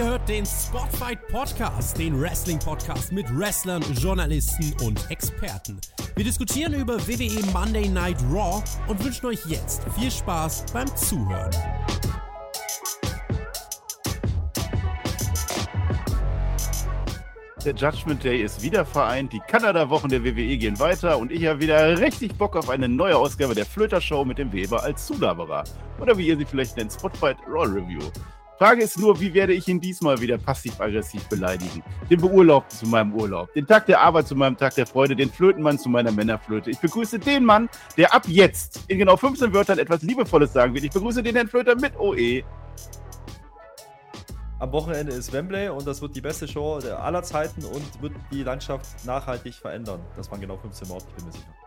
Ihr hört den Spotfight Podcast, den Wrestling-Podcast mit Wrestlern, Journalisten und Experten. Wir diskutieren über WWE Monday Night Raw und wünschen euch jetzt viel Spaß beim Zuhören. Der Judgment Day ist wieder vereint, die Kanada-Wochen der WWE gehen weiter und ich habe wieder richtig Bock auf eine neue Ausgabe der Flöter-Show mit dem Weber als Zulaberer. Oder wie ihr sie vielleicht nennt, Spotfight Raw Review. Frage ist nur, wie werde ich ihn diesmal wieder passiv-aggressiv beleidigen? Den Beurlaubten zu meinem Urlaub, den Tag der Arbeit zu meinem Tag der Freude, den Flötenmann zu meiner Männerflöte. Ich begrüße den Mann, der ab jetzt in genau 15 Wörtern etwas Liebevolles sagen wird. Ich begrüße den Herrn Flöter mit OE. Am Wochenende ist Wembley und das wird die beste Show aller Zeiten und wird die Landschaft nachhaltig verändern. Das waren genau 15 Worte, ich bin mir sicher.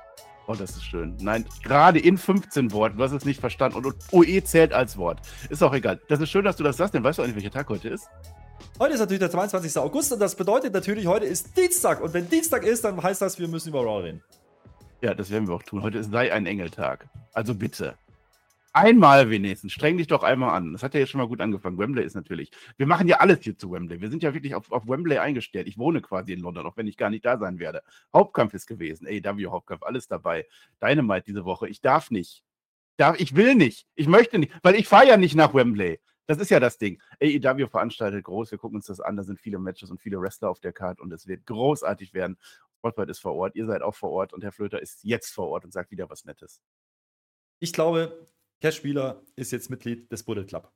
Oh, das ist schön. Nein, gerade in 15 Worten. Du hast es nicht verstanden. Und OE zählt als Wort. Ist auch egal. Das ist schön, dass du das sagst, denn weißt du eigentlich, welcher Tag heute ist? Heute ist natürlich der 22. August und das bedeutet natürlich, heute ist Dienstag. Und wenn Dienstag ist, dann heißt das, wir müssen über Raw reden. Ja, das werden wir auch tun. Heute sei ein Engeltag. Also bitte. Einmal wenigstens. Streng dich doch einmal an. Das hat ja jetzt schon mal gut angefangen. Wembley ist natürlich. Wir machen ja alles hier zu Wembley. Wir sind ja wirklich auf, auf Wembley eingestellt. Ich wohne quasi in London, auch wenn ich gar nicht da sein werde. Hauptkampf ist gewesen. AEW Hauptkampf, alles dabei. Dynamite diese Woche. Ich darf nicht. Darf, ich will nicht. Ich möchte nicht, weil ich fahre ja nicht nach Wembley. Das ist ja das Ding. AEW veranstaltet groß. Wir gucken uns das an. Da sind viele Matches und viele Wrestler auf der Karte und es wird großartig werden. Spotlight ist vor Ort. Ihr seid auch vor Ort und Herr Flöter ist jetzt vor Ort und sagt wieder was Nettes. Ich glaube, Cash-Spieler ist jetzt Mitglied des Bullet Club.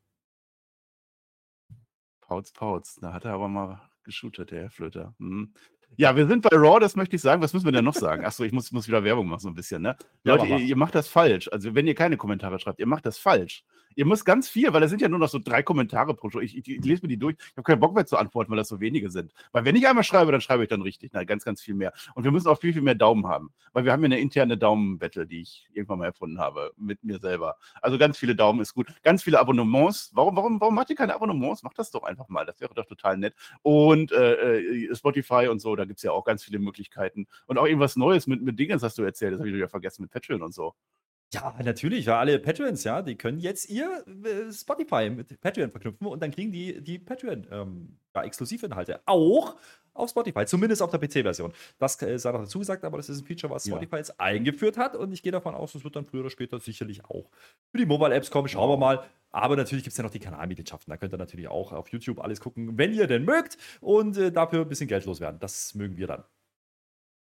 Pauz, Pauz. Da hat er aber mal geshootet, der Herr Flöter. Mhm. Ja, wir sind bei Raw, das möchte ich sagen. Was müssen wir denn noch sagen? Achso, ich muss, muss wieder Werbung machen, so ein bisschen. Ne? Ja, Leute, ihr, ihr, macht das falsch. Also, wenn ihr keine Kommentare schreibt, ihr macht das falsch. Ihr müsst ganz viel, weil es sind ja nur noch so drei Kommentare pro Show. Ich, ich, ich lese mir die durch. Ich habe keinen Bock mehr zu antworten, weil das so wenige sind. Weil wenn ich einmal schreibe, dann schreibe ich dann richtig. Nein, ganz, ganz viel mehr. Und wir müssen auch viel, viel mehr Daumen haben. Weil wir haben ja eine interne Daumen-Battle, die ich irgendwann mal erfunden habe mit mir selber. Also ganz viele Daumen ist gut. Ganz viele Abonnements. Warum, warum, warum macht ihr keine Abonnements? Macht das doch einfach mal. Das wäre doch total nett. Und äh, äh Spotify und so, da gibt es ja auch ganz viele Möglichkeiten. Und auch irgendwas Neues mit, mit Dingen, hast du erzählt. Das habe ich ja vergessen mit Patreon und so. Ja, natürlich, weil alle Patreons, ja, die können jetzt ihr äh, Spotify mit Patreon verknüpfen und dann kriegen die die Patreon ähm, ja, Exklusivinhalte auch auf Spotify, zumindest auf der PC-Version. Das äh, sei noch dazu gesagt, aber das ist ein Feature, was Spotify ja. jetzt eingeführt hat und ich gehe davon aus, es wird dann früher oder später sicherlich auch für die Mobile-Apps kommen. Schauen wir mal. Aber natürlich gibt es ja noch die Kanalmitgliedschaften. Da könnt ihr natürlich auch auf YouTube alles gucken, wenn ihr denn mögt und äh, dafür ein bisschen Geld loswerden. Das mögen wir dann.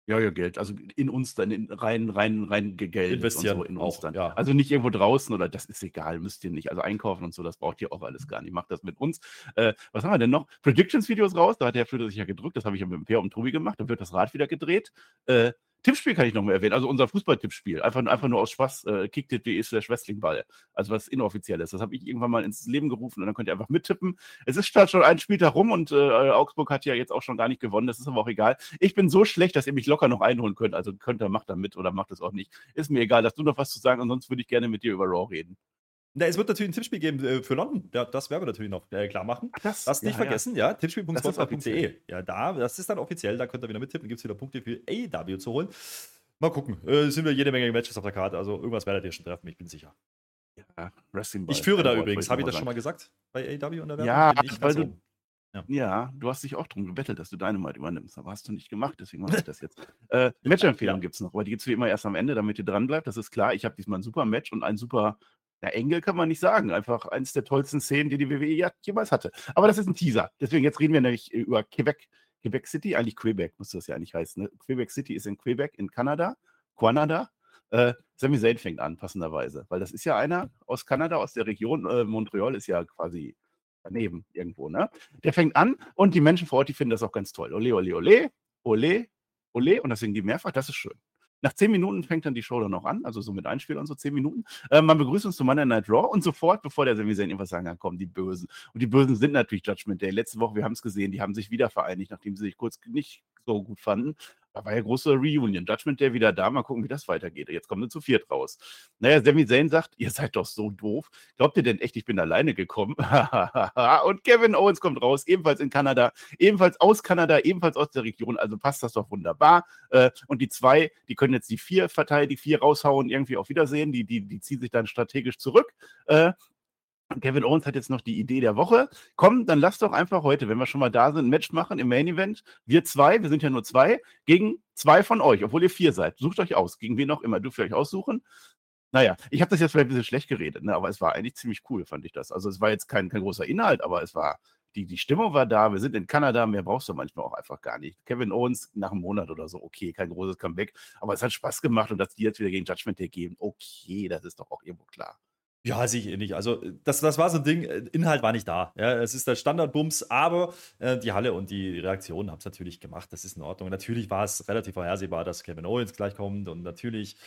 Ja, ja, Geld. Also in uns dann in, rein, rein, rein Geld Investieren und so in uns auch, dann. ja. Also nicht irgendwo draußen oder das ist egal, müsst ihr nicht. Also einkaufen und so, das braucht ihr auch alles gar nicht. Macht das mit uns. Äh, was haben wir denn noch? Predictions-Videos raus, da hat der Flöter sich ja gedrückt, das habe ich ja mit dem Peer und Tobi gemacht, da wird das Rad wieder gedreht. Äh, Tippspiel kann ich noch mal erwähnen, also unser Fußball-Tippspiel. Einfach, einfach nur aus Spaß, äh, kicktip.de slash Wrestlingball. Also was inoffiziell ist. Das habe ich irgendwann mal ins Leben gerufen und dann könnt ihr einfach mittippen. Es ist halt schon ein Spieltag rum und äh, Augsburg hat ja jetzt auch schon gar nicht gewonnen. Das ist aber auch egal. Ich bin so schlecht, dass ihr mich locker noch einholen könnt. Also könnt ihr, macht da mit oder macht es auch nicht. Ist mir egal. Hast du noch was zu sagen? Ansonsten würde ich gerne mit dir über Raw reden. Na, es wird natürlich ein Tippspiel geben äh, für London. Das werden wir natürlich noch äh, klar machen. Das, das nicht ja, vergessen, ja. ja Tippspiel.sponsor.de. Ja, da, das ist dann offiziell, da könnt ihr wieder mittippen. Gibt es wieder Punkte für AEW zu holen. Mal gucken. Äh, sind wir jede Menge Matches auf der Karte. Also irgendwas werdet ihr schon treffen, ich bin sicher. Ja, Wrestling ich führe da übrigens. Habe ich das schon mal gesagt? Bei AEW und der Werbung? Ja, weil du, ja. ja. du hast dich auch darum gebettelt, dass du Dynamite übernimmst. Aber hast du nicht gemacht, deswegen mache ich das jetzt. äh, Match-Empfehlung ja. gibt es noch, aber die gibt es wie immer erst am Ende, damit ihr dran bleibt. Das ist klar. Ich habe diesmal ein super Match und ein super ja, Engel kann man nicht sagen. Einfach eines der tollsten Szenen, die die WWE jemals hatte. Aber das ist ein Teaser. Deswegen, jetzt reden wir nämlich über Quebec. Quebec City, eigentlich Quebec, muss das ja eigentlich heißen. Ne? Quebec City ist in Quebec in Kanada. Kanada. Äh, Sami Zayn fängt an, passenderweise, weil das ist ja einer aus Kanada, aus der Region. Äh, Montreal ist ja quasi daneben irgendwo, ne? Der fängt an und die Menschen vor Ort, die finden das auch ganz toll. Ole, ole, ole, ole, ole und das singen die mehrfach, das ist schön. Nach zehn Minuten fängt dann die Show dann noch an, also so mit Einspiel und so zehn Minuten. Äh, man begrüßt uns zu Monday Night Raw und sofort, bevor der Sami Zayn irgendwas sagen kann, kommen die Bösen. Und die Bösen sind natürlich Judgment Day. Letzte Woche, wir haben es gesehen, die haben sich wieder vereinigt, nachdem sie sich kurz nicht so gut fanden. Da war ja große Reunion. Judgment Day wieder da. Mal gucken, wie das weitergeht. Jetzt kommen sie zu viert raus. Naja, Sami Zayn sagt, ihr seid doch so doof. Glaubt ihr denn echt, ich bin alleine gekommen? und Kevin Owens kommt raus, ebenfalls in Kanada, ebenfalls aus Kanada, ebenfalls aus der Region. Also passt das doch wunderbar. Äh, und die zwei, die können jetzt die vier verteilen, die vier raushauen, irgendwie auf Wiedersehen. Die, die, die ziehen sich dann strategisch zurück. Kevin Owens hat jetzt noch die Idee der Woche. Komm, dann lass doch einfach heute, wenn wir schon mal da sind, ein Match machen im Main Event. Wir zwei, wir sind ja nur zwei, gegen zwei von euch, obwohl ihr vier seid. Sucht euch aus, gegen wen auch immer. Dürft ihr euch aussuchen. Naja, ich habe das jetzt vielleicht ein bisschen schlecht geredet, ne? aber es war eigentlich ziemlich cool, fand ich das. Also es war jetzt kein, kein großer Inhalt, aber es war, die, die Stimmung war da. Wir sind in Kanada, mehr brauchst du manchmal auch einfach gar nicht. Kevin Owens nach einem Monat oder so, okay, kein großes Comeback, aber es hat Spaß gemacht und dass die jetzt wieder gegen Judgment Day geben, okay, das ist doch auch irgendwo klar. Ja, sehe ich eh nicht. Also, das, das war so ein Ding, äh, Inhalt war nicht da. Ja, es ist der Standardbums, aber äh, die Halle und die Reaktionen haben es natürlich gemacht. Das ist in Ordnung. Natürlich war es relativ vorhersehbar, dass Kevin Owens gleich kommt und natürlich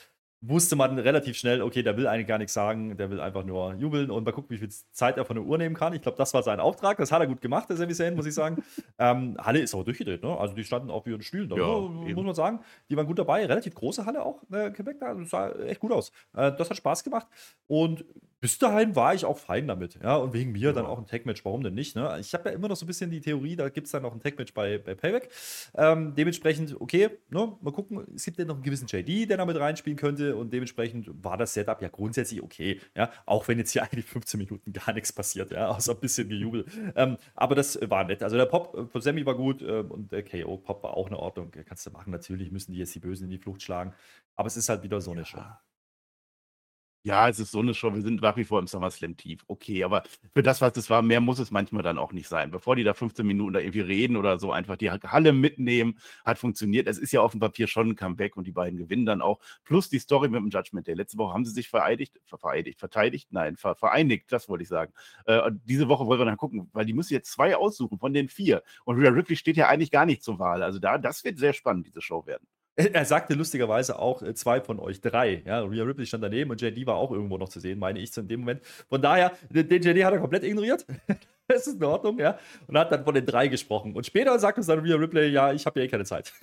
wusste man relativ schnell, okay, der will eigentlich gar nichts sagen, der will einfach nur jubeln und mal gucken, wie viel Zeit er von der Uhr nehmen kann. Ich glaube, das war sein Auftrag. Das hat er gut gemacht, der Sami Zayn, muss ich sagen. ähm, Halle ist aber durchgedreht, ne? Also die standen auf ihren Stühlen, da, ja, muss, muss man sagen. Die waren gut dabei, relativ große Halle auch, äh, Quebec, da sah echt gut aus. Äh, das hat Spaß gemacht und bis dahin war ich auch fein damit. Ja, und wegen mir ja. dann auch ein Tag-Match. Warum denn nicht? Ne? Ich habe ja immer noch so ein bisschen die Theorie, da gibt es dann noch ein Tag-Match bei, bei Payback. Ähm, dementsprechend, okay, ne, mal gucken. Es gibt ja noch einen gewissen JD, der da mit reinspielen könnte. Und dementsprechend war das Setup ja grundsätzlich okay. Ja, auch wenn jetzt hier eigentlich 15 Minuten gar nichts passiert, ja, außer ein bisschen Gejubel. Ähm, aber das war nett. Also der Pop von Sammy war gut äh, und der KO-Pop war auch in Ordnung. Kannst du machen. Natürlich müssen die jetzt die Bösen in die Flucht schlagen. Aber es ist halt wieder so eine ja. Show. Ja, es ist so eine Show. Wir sind nach wie vor im SummerSlam tief. Okay, aber für das, was es war, mehr muss es manchmal dann auch nicht sein. Bevor die da 15 Minuten da irgendwie reden oder so, einfach die Halle mitnehmen, hat funktioniert. Es ist ja auf dem Papier schon ein Comeback und die beiden gewinnen dann auch. Plus die Story mit dem Judgment Day. Letzte Woche haben sie sich vereidigt, vereidigt, verteidigt, nein, ver vereinigt, das wollte ich sagen. Äh, diese Woche wollen wir dann gucken, weil die müssen jetzt zwei aussuchen von den vier. Und Rhea Ripley steht ja eigentlich gar nicht zur Wahl. Also da, das wird sehr spannend, diese Show werden. Er sagte lustigerweise auch äh, zwei von euch drei. Ja, Rhea Ripley stand daneben und JD war auch irgendwo noch zu sehen, meine ich, in dem Moment. Von daher, den JD hat er komplett ignoriert. das ist in Ordnung, ja. Und hat dann von den drei gesprochen. Und später sagt uns dann Rhea Ripley, ja, ich habe ja eh keine Zeit.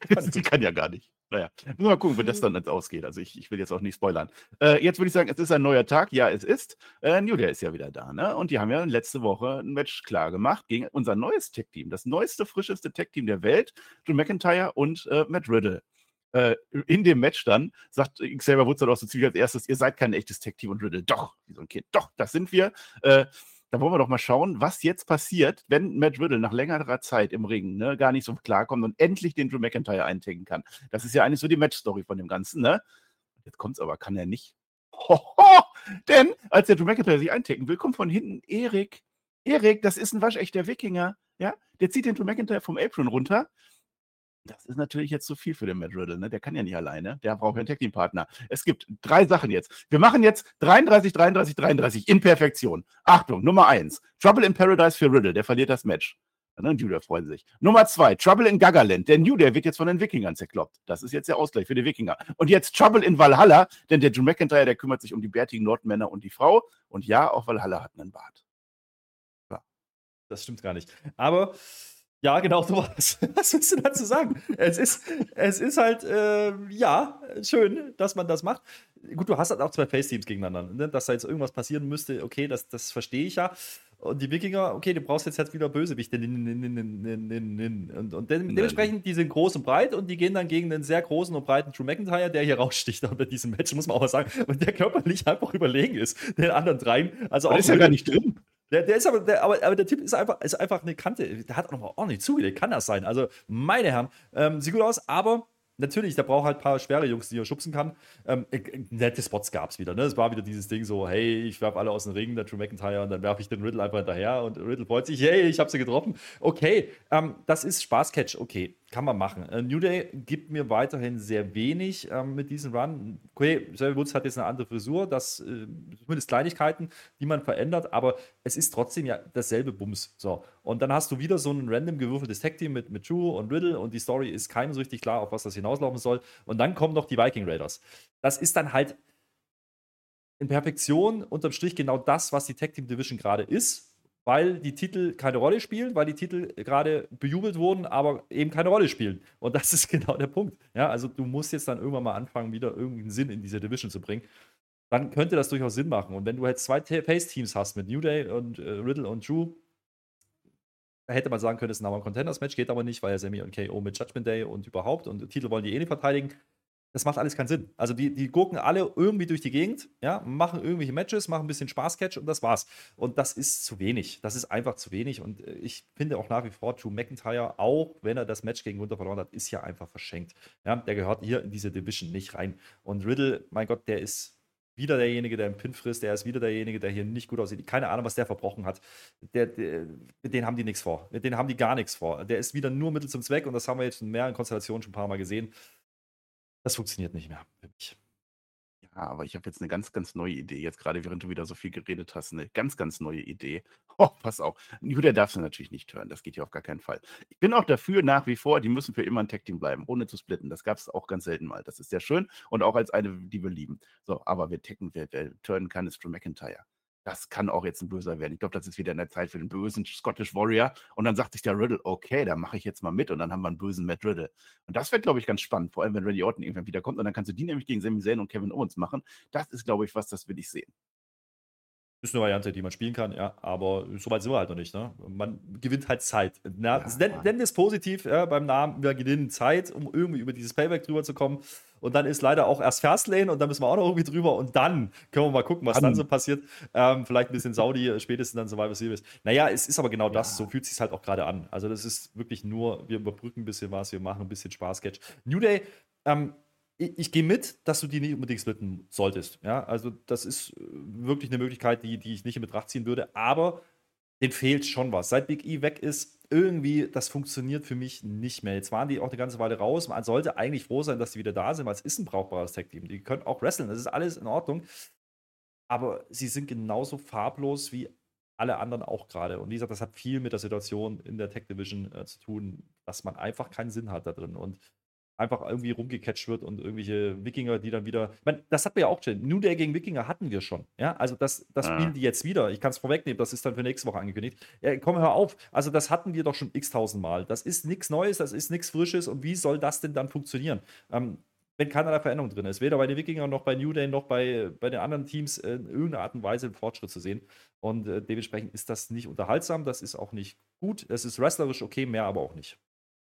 Sie kann ja gar nicht. Naja, wir mal gucken, wie das dann jetzt ausgeht. Also ich, ich will jetzt auch nicht spoilern. Äh, jetzt würde ich sagen, es ist ein neuer Tag. Ja, es ist. Äh, New ist ja wieder da, ne? Und die haben ja letzte Woche ein Match klar gemacht gegen unser neues Tech-Team. Das neueste, frischeste Tech-Team der Welt. Drew McIntyre und äh, Matt Riddle. Äh, in dem Match dann sagt Xavier Woods dann auch so ziemlich als erstes, ihr seid kein echtes Tech-Team und Riddle. Doch, wie so ein Kind. Doch, das sind wir. Da wollen wir doch mal schauen, was jetzt passiert, wenn Matt Riddle nach längerer Zeit im Ring ne, gar nicht so klarkommt und endlich den Drew McIntyre eintagen kann. Das ist ja eigentlich so die Match-Story von dem Ganzen, ne? Jetzt kommt's aber, kann er nicht. Hoho! Denn als der Drew McIntyre sich eintagen will, kommt von hinten Erik. Erik, das ist ein waschechter Wikinger, ja? Der zieht den Drew McIntyre vom Apron runter das ist natürlich jetzt zu viel für den Matt Riddle, ne? Der kann ja nicht alleine. Der braucht ja einen Tag-Team-Partner. Es gibt drei Sachen jetzt. Wir machen jetzt 33, 33, 33 in Perfektion. Achtung, Nummer eins. Trouble in Paradise für Riddle, der verliert das Match. Ne? Day freuen sich. Nummer zwei, Trouble in Gagaland. Der New Day wird jetzt von den Wikingern zerkloppt. Das ist jetzt der Ausgleich für die Wikinger. Und jetzt Trouble in Valhalla, denn der Drew McIntyre, der kümmert sich um die bärtigen Nordmänner und die Frau. Und ja, auch Valhalla hat einen Bart. Ja. Das stimmt gar nicht. Aber ja, genau sowas. Was willst du dazu sagen? Es ist, es ist halt, äh, ja, schön, dass man das macht. Gut, du hast halt auch zwei Face-Teams gegeneinander. Ne? Dass da jetzt irgendwas passieren müsste, okay, das, das verstehe ich ja. Und die Wikinger, okay, du brauchst jetzt halt wieder Bösewichte. Und, und dementsprechend, die sind groß und breit und die gehen dann gegen einen sehr großen und breiten Drew McIntyre, der hier raussticht bei diesem Match, muss man auch mal sagen. Und der körperlich einfach überlegen ist, den anderen dreien. Also auch ist ja gar nicht drin. Der, der ist aber, der, aber, aber der Typ ist einfach, ist einfach eine Kante. Der hat auch nochmal ordentlich zugelegt. Kann das sein? Also, meine Herren, ähm, sieht gut aus, aber natürlich, der braucht halt ein paar schwere Jungs, die er schubsen kann. Ähm, äh, nette Spots gab es wieder. Ne? Es war wieder dieses Ding so, hey, ich werfe alle aus dem Ring, der Drew McIntyre, und dann werfe ich den Riddle einfach hinterher und Riddle freut sich, hey, ich habe sie getroffen. Okay, ähm, das ist Spaßcatch, okay. Kann man machen. Äh, New Day gibt mir weiterhin sehr wenig ähm, mit diesem Run. Okay, Xavier Woods hat jetzt eine andere Frisur, das äh, zumindest Kleinigkeiten, die man verändert, aber es ist trotzdem ja dasselbe Bums. So. Und dann hast du wieder so ein random gewürfeltes Tag-Team mit, mit Drew und Riddle und die Story ist keinem so richtig klar, auf was das hinauslaufen soll. Und dann kommen noch die Viking Raiders. Das ist dann halt in Perfektion unterm Strich genau das, was die Tag Team Division gerade ist weil die Titel keine Rolle spielen, weil die Titel gerade bejubelt wurden, aber eben keine Rolle spielen. Und das ist genau der Punkt. Ja, also du musst jetzt dann irgendwann mal anfangen, wieder irgendeinen Sinn in diese Division zu bringen. Dann könnte das durchaus Sinn machen. Und wenn du jetzt zwei Face-Teams hast mit New Day und äh, Riddle und Drew, hätte man sagen können, es ist ein Contenders-Match, geht aber nicht, weil ja Sammy und KO mit Judgment Day und überhaupt und Titel wollen die eh nicht verteidigen. Das macht alles keinen Sinn. Also die, die gucken alle irgendwie durch die Gegend, ja, machen irgendwelche Matches, machen ein bisschen Spaßcatch und das war's. Und das ist zu wenig. Das ist einfach zu wenig. Und äh, ich finde auch nach wie vor, Drew McIntyre, auch wenn er das Match gegen Winter verloren hat, ist ja einfach verschenkt. Ja, der gehört hier in diese Division nicht rein. Und Riddle, mein Gott, der ist wieder derjenige, der einen Pin frisst, der ist wieder derjenige, der hier nicht gut aussieht. Keine Ahnung, was der verbrochen hat. Der, der, mit denen haben die nichts vor. Mit denen haben die gar nichts vor. Der ist wieder nur Mittel zum Zweck und das haben wir jetzt in mehreren Konstellationen schon ein paar Mal gesehen. Das funktioniert nicht mehr für mich. Ja, aber ich habe jetzt eine ganz, ganz neue Idee. Jetzt gerade, während du wieder so viel geredet hast, eine ganz, ganz neue Idee. Oh, pass auf. Judah darfst du natürlich nicht hören. Das geht ja auf gar keinen Fall. Ich bin auch dafür nach wie vor, die müssen für immer ein Tag-Team bleiben, ohne zu splitten. Das gab es auch ganz selten mal. Das ist sehr schön und auch als eine, die wir lieben. So, aber wer tacken, wer, wer turnen kann, ist Drew McIntyre das kann auch jetzt ein Böser werden. Ich glaube, das ist wieder in der Zeit für den bösen Scottish Warrior. Und dann sagt sich der Riddle, okay, da mache ich jetzt mal mit und dann haben wir einen bösen Matt Riddle. Und das wird, glaube ich, ganz spannend, vor allem wenn Randy Orton irgendwann wiederkommt und dann kannst du die nämlich gegen Sami Zayn und Kevin Owens machen. Das ist, glaube ich, was, das will ich sehen. Ist eine Variante, die man spielen kann, ja, aber so weit sind wir halt noch nicht. Ne? Man gewinnt halt Zeit. Na, ja, nenn, nenn es positiv ja, beim Namen, wir gewinnen Zeit, um irgendwie über dieses Payback drüber zu kommen. Und dann ist leider auch erst Fastlane und dann müssen wir auch noch irgendwie drüber und dann können wir mal gucken, was dann, dann so passiert. Ähm, vielleicht ein bisschen Saudi, spätestens dann Survivor Series. Naja, es ist aber genau das, so fühlt es sich halt auch gerade an. Also das ist wirklich nur, wir überbrücken ein bisschen was, wir machen ein bisschen Spaß-Sketch. New Day, ähm, ich, ich gehe mit, dass du die nicht unbedingt splitten solltest. Ja, also das ist äh, wirklich eine Möglichkeit, die, die ich nicht in Betracht ziehen würde. Aber den fehlt schon was. Seit Big E weg ist, irgendwie, das funktioniert für mich nicht mehr. Jetzt waren die auch eine ganze Weile raus. Man sollte eigentlich froh sein, dass die wieder da sind, weil es ist ein brauchbares Tag-Team. Die können auch wresteln, das ist alles in Ordnung. Aber sie sind genauso farblos wie alle anderen auch gerade. Und wie gesagt, das hat viel mit der Situation in der Tech Division äh, zu tun, dass man einfach keinen Sinn hat da drin. Und einfach irgendwie rumgecatcht wird und irgendwelche Wikinger, die dann wieder. Ich meine, das hatten wir ja auch schon. New Day gegen Wikinger hatten wir schon. Ja, also das, das ah. spielen die jetzt wieder. Ich kann es vorwegnehmen, das ist dann für nächste Woche angekündigt. Ja, komm, hör auf. Also, das hatten wir doch schon x tausend Mal. Das ist nichts Neues, das ist nichts Frisches. Und wie soll das denn dann funktionieren? Ähm, wenn keinerlei Veränderung drin ist. Weder bei den Wikingern noch bei New Day noch bei, bei den anderen Teams in irgendeiner Art und Weise einen Fortschritt zu sehen. Und äh, dementsprechend ist das nicht unterhaltsam, das ist auch nicht gut. Es ist wrestlerisch okay, mehr aber auch nicht.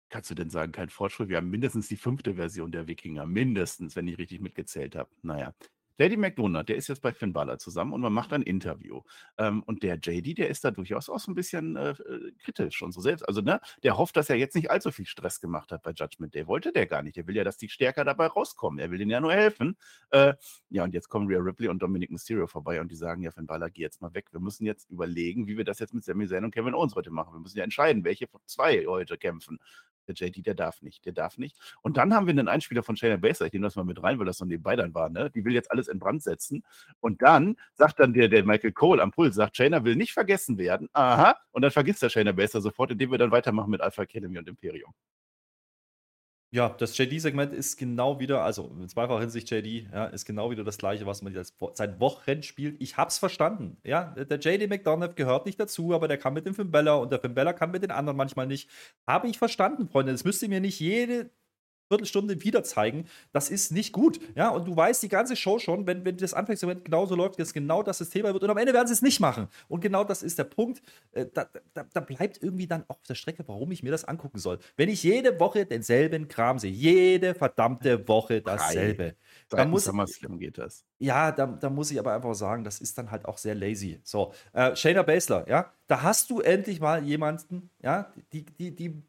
Kannst du denn sagen, kein Fortschritt? Wir haben mindestens die fünfte Version der Wikinger. Mindestens, wenn ich richtig mitgezählt habe. Naja. Lady McDonald, der ist jetzt bei Finn Balor zusammen und man macht ein Interview. Ähm, und der JD, der ist da durchaus auch so ein bisschen äh, äh, kritisch und so selbst. Also, ne, der hofft, dass er jetzt nicht allzu viel Stress gemacht hat bei Judgment Day. Wollte der gar nicht. Der will ja, dass die stärker dabei rauskommen. Er will denen ja nur helfen. Äh, ja, und jetzt kommen Rhea Ripley und Dominic Mysterio vorbei und die sagen: Ja, Finn Balor, geh jetzt mal weg. Wir müssen jetzt überlegen, wie wir das jetzt mit Sami Zayn und Kevin Owens heute machen. Wir müssen ja entscheiden, welche von zwei heute kämpfen. Der JD, der darf nicht, der darf nicht. Und dann haben wir einen Einspieler von Shayna Baszler, ich nehme das mal mit rein, weil das so nebenbei dann war, ne? Die will jetzt alles in Brand setzen. Und dann sagt dann der, der Michael Cole am Puls, sagt, Shayna will nicht vergessen werden. Aha. Und dann vergisst der Shayna Baszler sofort, indem wir dann weitermachen mit Alpha Academy und Imperium. Ja, das JD-Segment ist genau wieder, also in zweifacher Hinsicht JD, ja, ist genau wieder das gleiche, was man jetzt seit Wochen spielt. Ich hab's verstanden. Ja, der JD McDonough gehört nicht dazu, aber der kann mit dem Finn Bella und der Finn Bella kann mit den anderen manchmal nicht. Habe ich verstanden, Freunde. Das müsst ihr mir nicht jede Viertelstunde wieder zeigen. Das ist nicht gut. Ja, und du weißt die ganze Show schon, wenn, wenn das Anfangsmoment genauso läuft, dass genau das das Thema wird. Und am Ende werden sie es nicht machen. Und genau das ist der Punkt. Äh, da, da, da, bleibt irgendwie dann auch auf der Strecke, warum ich mir das angucken soll. Wenn ich jede Woche denselben Kram sehe, jede verdammte Woche dasselbe. Dann muss SummerSlam geht das. Ja, da, da, muss ich aber einfach sagen, das ist dann halt auch sehr lazy. So, äh, Shayna Baszler, ja, da hast du endlich mal jemanden, ja, die, die, die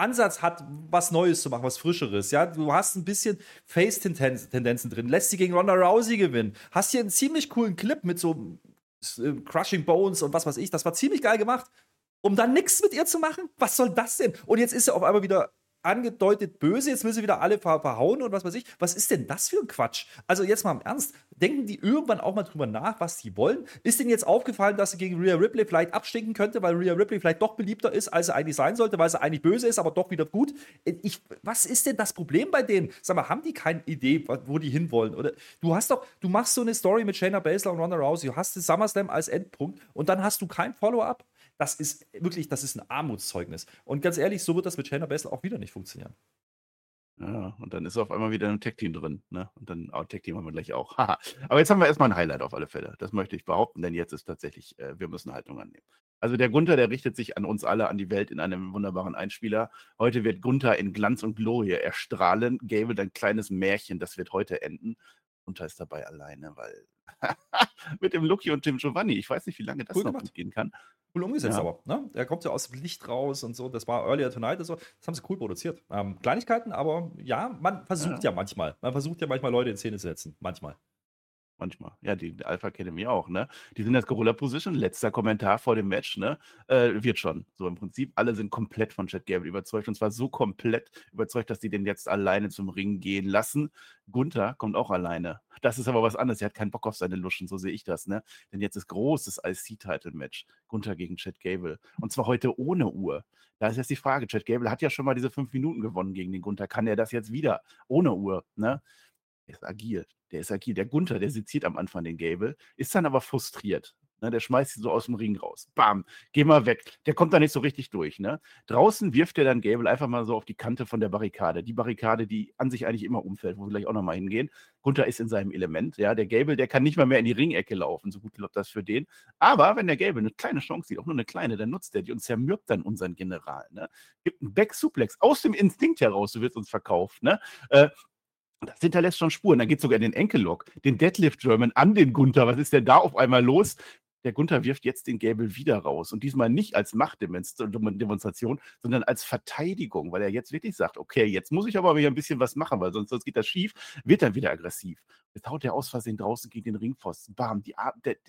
Ansatz hat, was Neues zu machen, was Frischeres. Ja, du hast ein bisschen Face-Tendenzen drin, lässt sie gegen Ronda Rousey gewinnen. Hast hier einen ziemlich coolen Clip mit so äh, Crushing Bones und was weiß ich. Das war ziemlich geil gemacht. Um dann nichts mit ihr zu machen? Was soll das denn? Und jetzt ist sie auf einmal wieder angedeutet böse, jetzt will sie wieder alle verhauen und was weiß ich. Was ist denn das für ein Quatsch? Also jetzt mal im Ernst, denken die irgendwann auch mal drüber nach, was sie wollen? Ist denen jetzt aufgefallen, dass sie gegen Rhea Ripley vielleicht abstinken könnte, weil Rhea Ripley vielleicht doch beliebter ist, als sie eigentlich sein sollte, weil sie eigentlich böse ist, aber doch wieder gut? Ich, was ist denn das Problem bei denen? Sag mal, haben die keine Idee, wo die hinwollen? Oder du hast doch, du machst so eine Story mit Shayna Baszler und Ronda Rousey, du hast den SummerSlam als Endpunkt und dann hast du kein Follow-up. Das ist wirklich, das ist ein Armutszeugnis. Und ganz ehrlich, so wird das mit Shayna Baszler auch wieder nicht funktionieren. Ja, und dann ist er auf einmal wieder im Tech-Team drin. Ne? Und dann oh, Tech-Team haben wir gleich auch. Aber jetzt haben wir erstmal ein Highlight auf alle Fälle. Das möchte ich behaupten, denn jetzt ist tatsächlich, äh, wir müssen Haltung annehmen. Also der Gunther, der richtet sich an uns alle, an die Welt in einem wunderbaren Einspieler. Heute wird Gunther in Glanz und Glorie erstrahlen. Gable, dein kleines Märchen, das wird heute enden. Gunther ist dabei alleine, weil mit dem Lucky und dem Giovanni, ich weiß nicht, wie lange das cool noch gemacht. gehen kann. Cool umgesetzt ja. aber. Ne? Er kommt ja aus dem Licht raus und so. Das war Earlier Tonight und so. Das haben sie cool produziert. Ähm, Kleinigkeiten, aber ja, man versucht ja. ja manchmal. Man versucht ja manchmal Leute in Szene zu setzen. Manchmal. Manchmal. Ja, die Alpha Academy auch, ne? Die sind jetzt Gorilla Position, letzter Kommentar vor dem Match, ne? Äh, wird schon. So im Prinzip, alle sind komplett von Chad Gable überzeugt und zwar so komplett überzeugt, dass die den jetzt alleine zum Ring gehen lassen. Gunther kommt auch alleine. Das ist aber was anderes. Er hat keinen Bock auf seine Luschen, so sehe ich das, ne? Denn jetzt ist großes IC-Title-Match. Gunther gegen Chad Gable. Und zwar heute ohne Uhr. Da ist jetzt die Frage: Chad Gable hat ja schon mal diese fünf Minuten gewonnen gegen den Gunther. Kann er das jetzt wieder ohne Uhr, ne? Ist agil. Der ist agil. Der Gunther, der seziert am Anfang den Gable, ist dann aber frustriert. Ne, der schmeißt sie so aus dem Ring raus. Bam, geh mal weg. Der kommt da nicht so richtig durch. Ne? Draußen wirft er dann Gable einfach mal so auf die Kante von der Barrikade. Die Barrikade, die an sich eigentlich immer umfällt, wo wir gleich auch nochmal hingehen. Gunther ist in seinem Element. Ja, der Gable, der kann nicht mal mehr in die Ringecke laufen. So gut klappt das für den. Aber wenn der Gable eine kleine Chance sieht, auch nur eine kleine, dann nutzt er die und zermürbt dann unseren General. Ne? Gibt einen Back-Suplex aus dem Instinkt heraus, so wird es uns verkauft. Ne? Äh, das hinterlässt schon Spuren. Dann geht sogar in den Enkellock, den Deadlift German an den Gunther. Was ist denn da auf einmal los? Der Gunther wirft jetzt den Gable wieder raus. Und diesmal nicht als Machtdemonstration, sondern als Verteidigung, weil er jetzt wirklich sagt: Okay, jetzt muss ich aber wieder ein bisschen was machen, weil sonst, sonst geht das schief, wird dann wieder aggressiv. Jetzt haut er aus Versehen draußen gegen den Ringpfosten. Bam, die,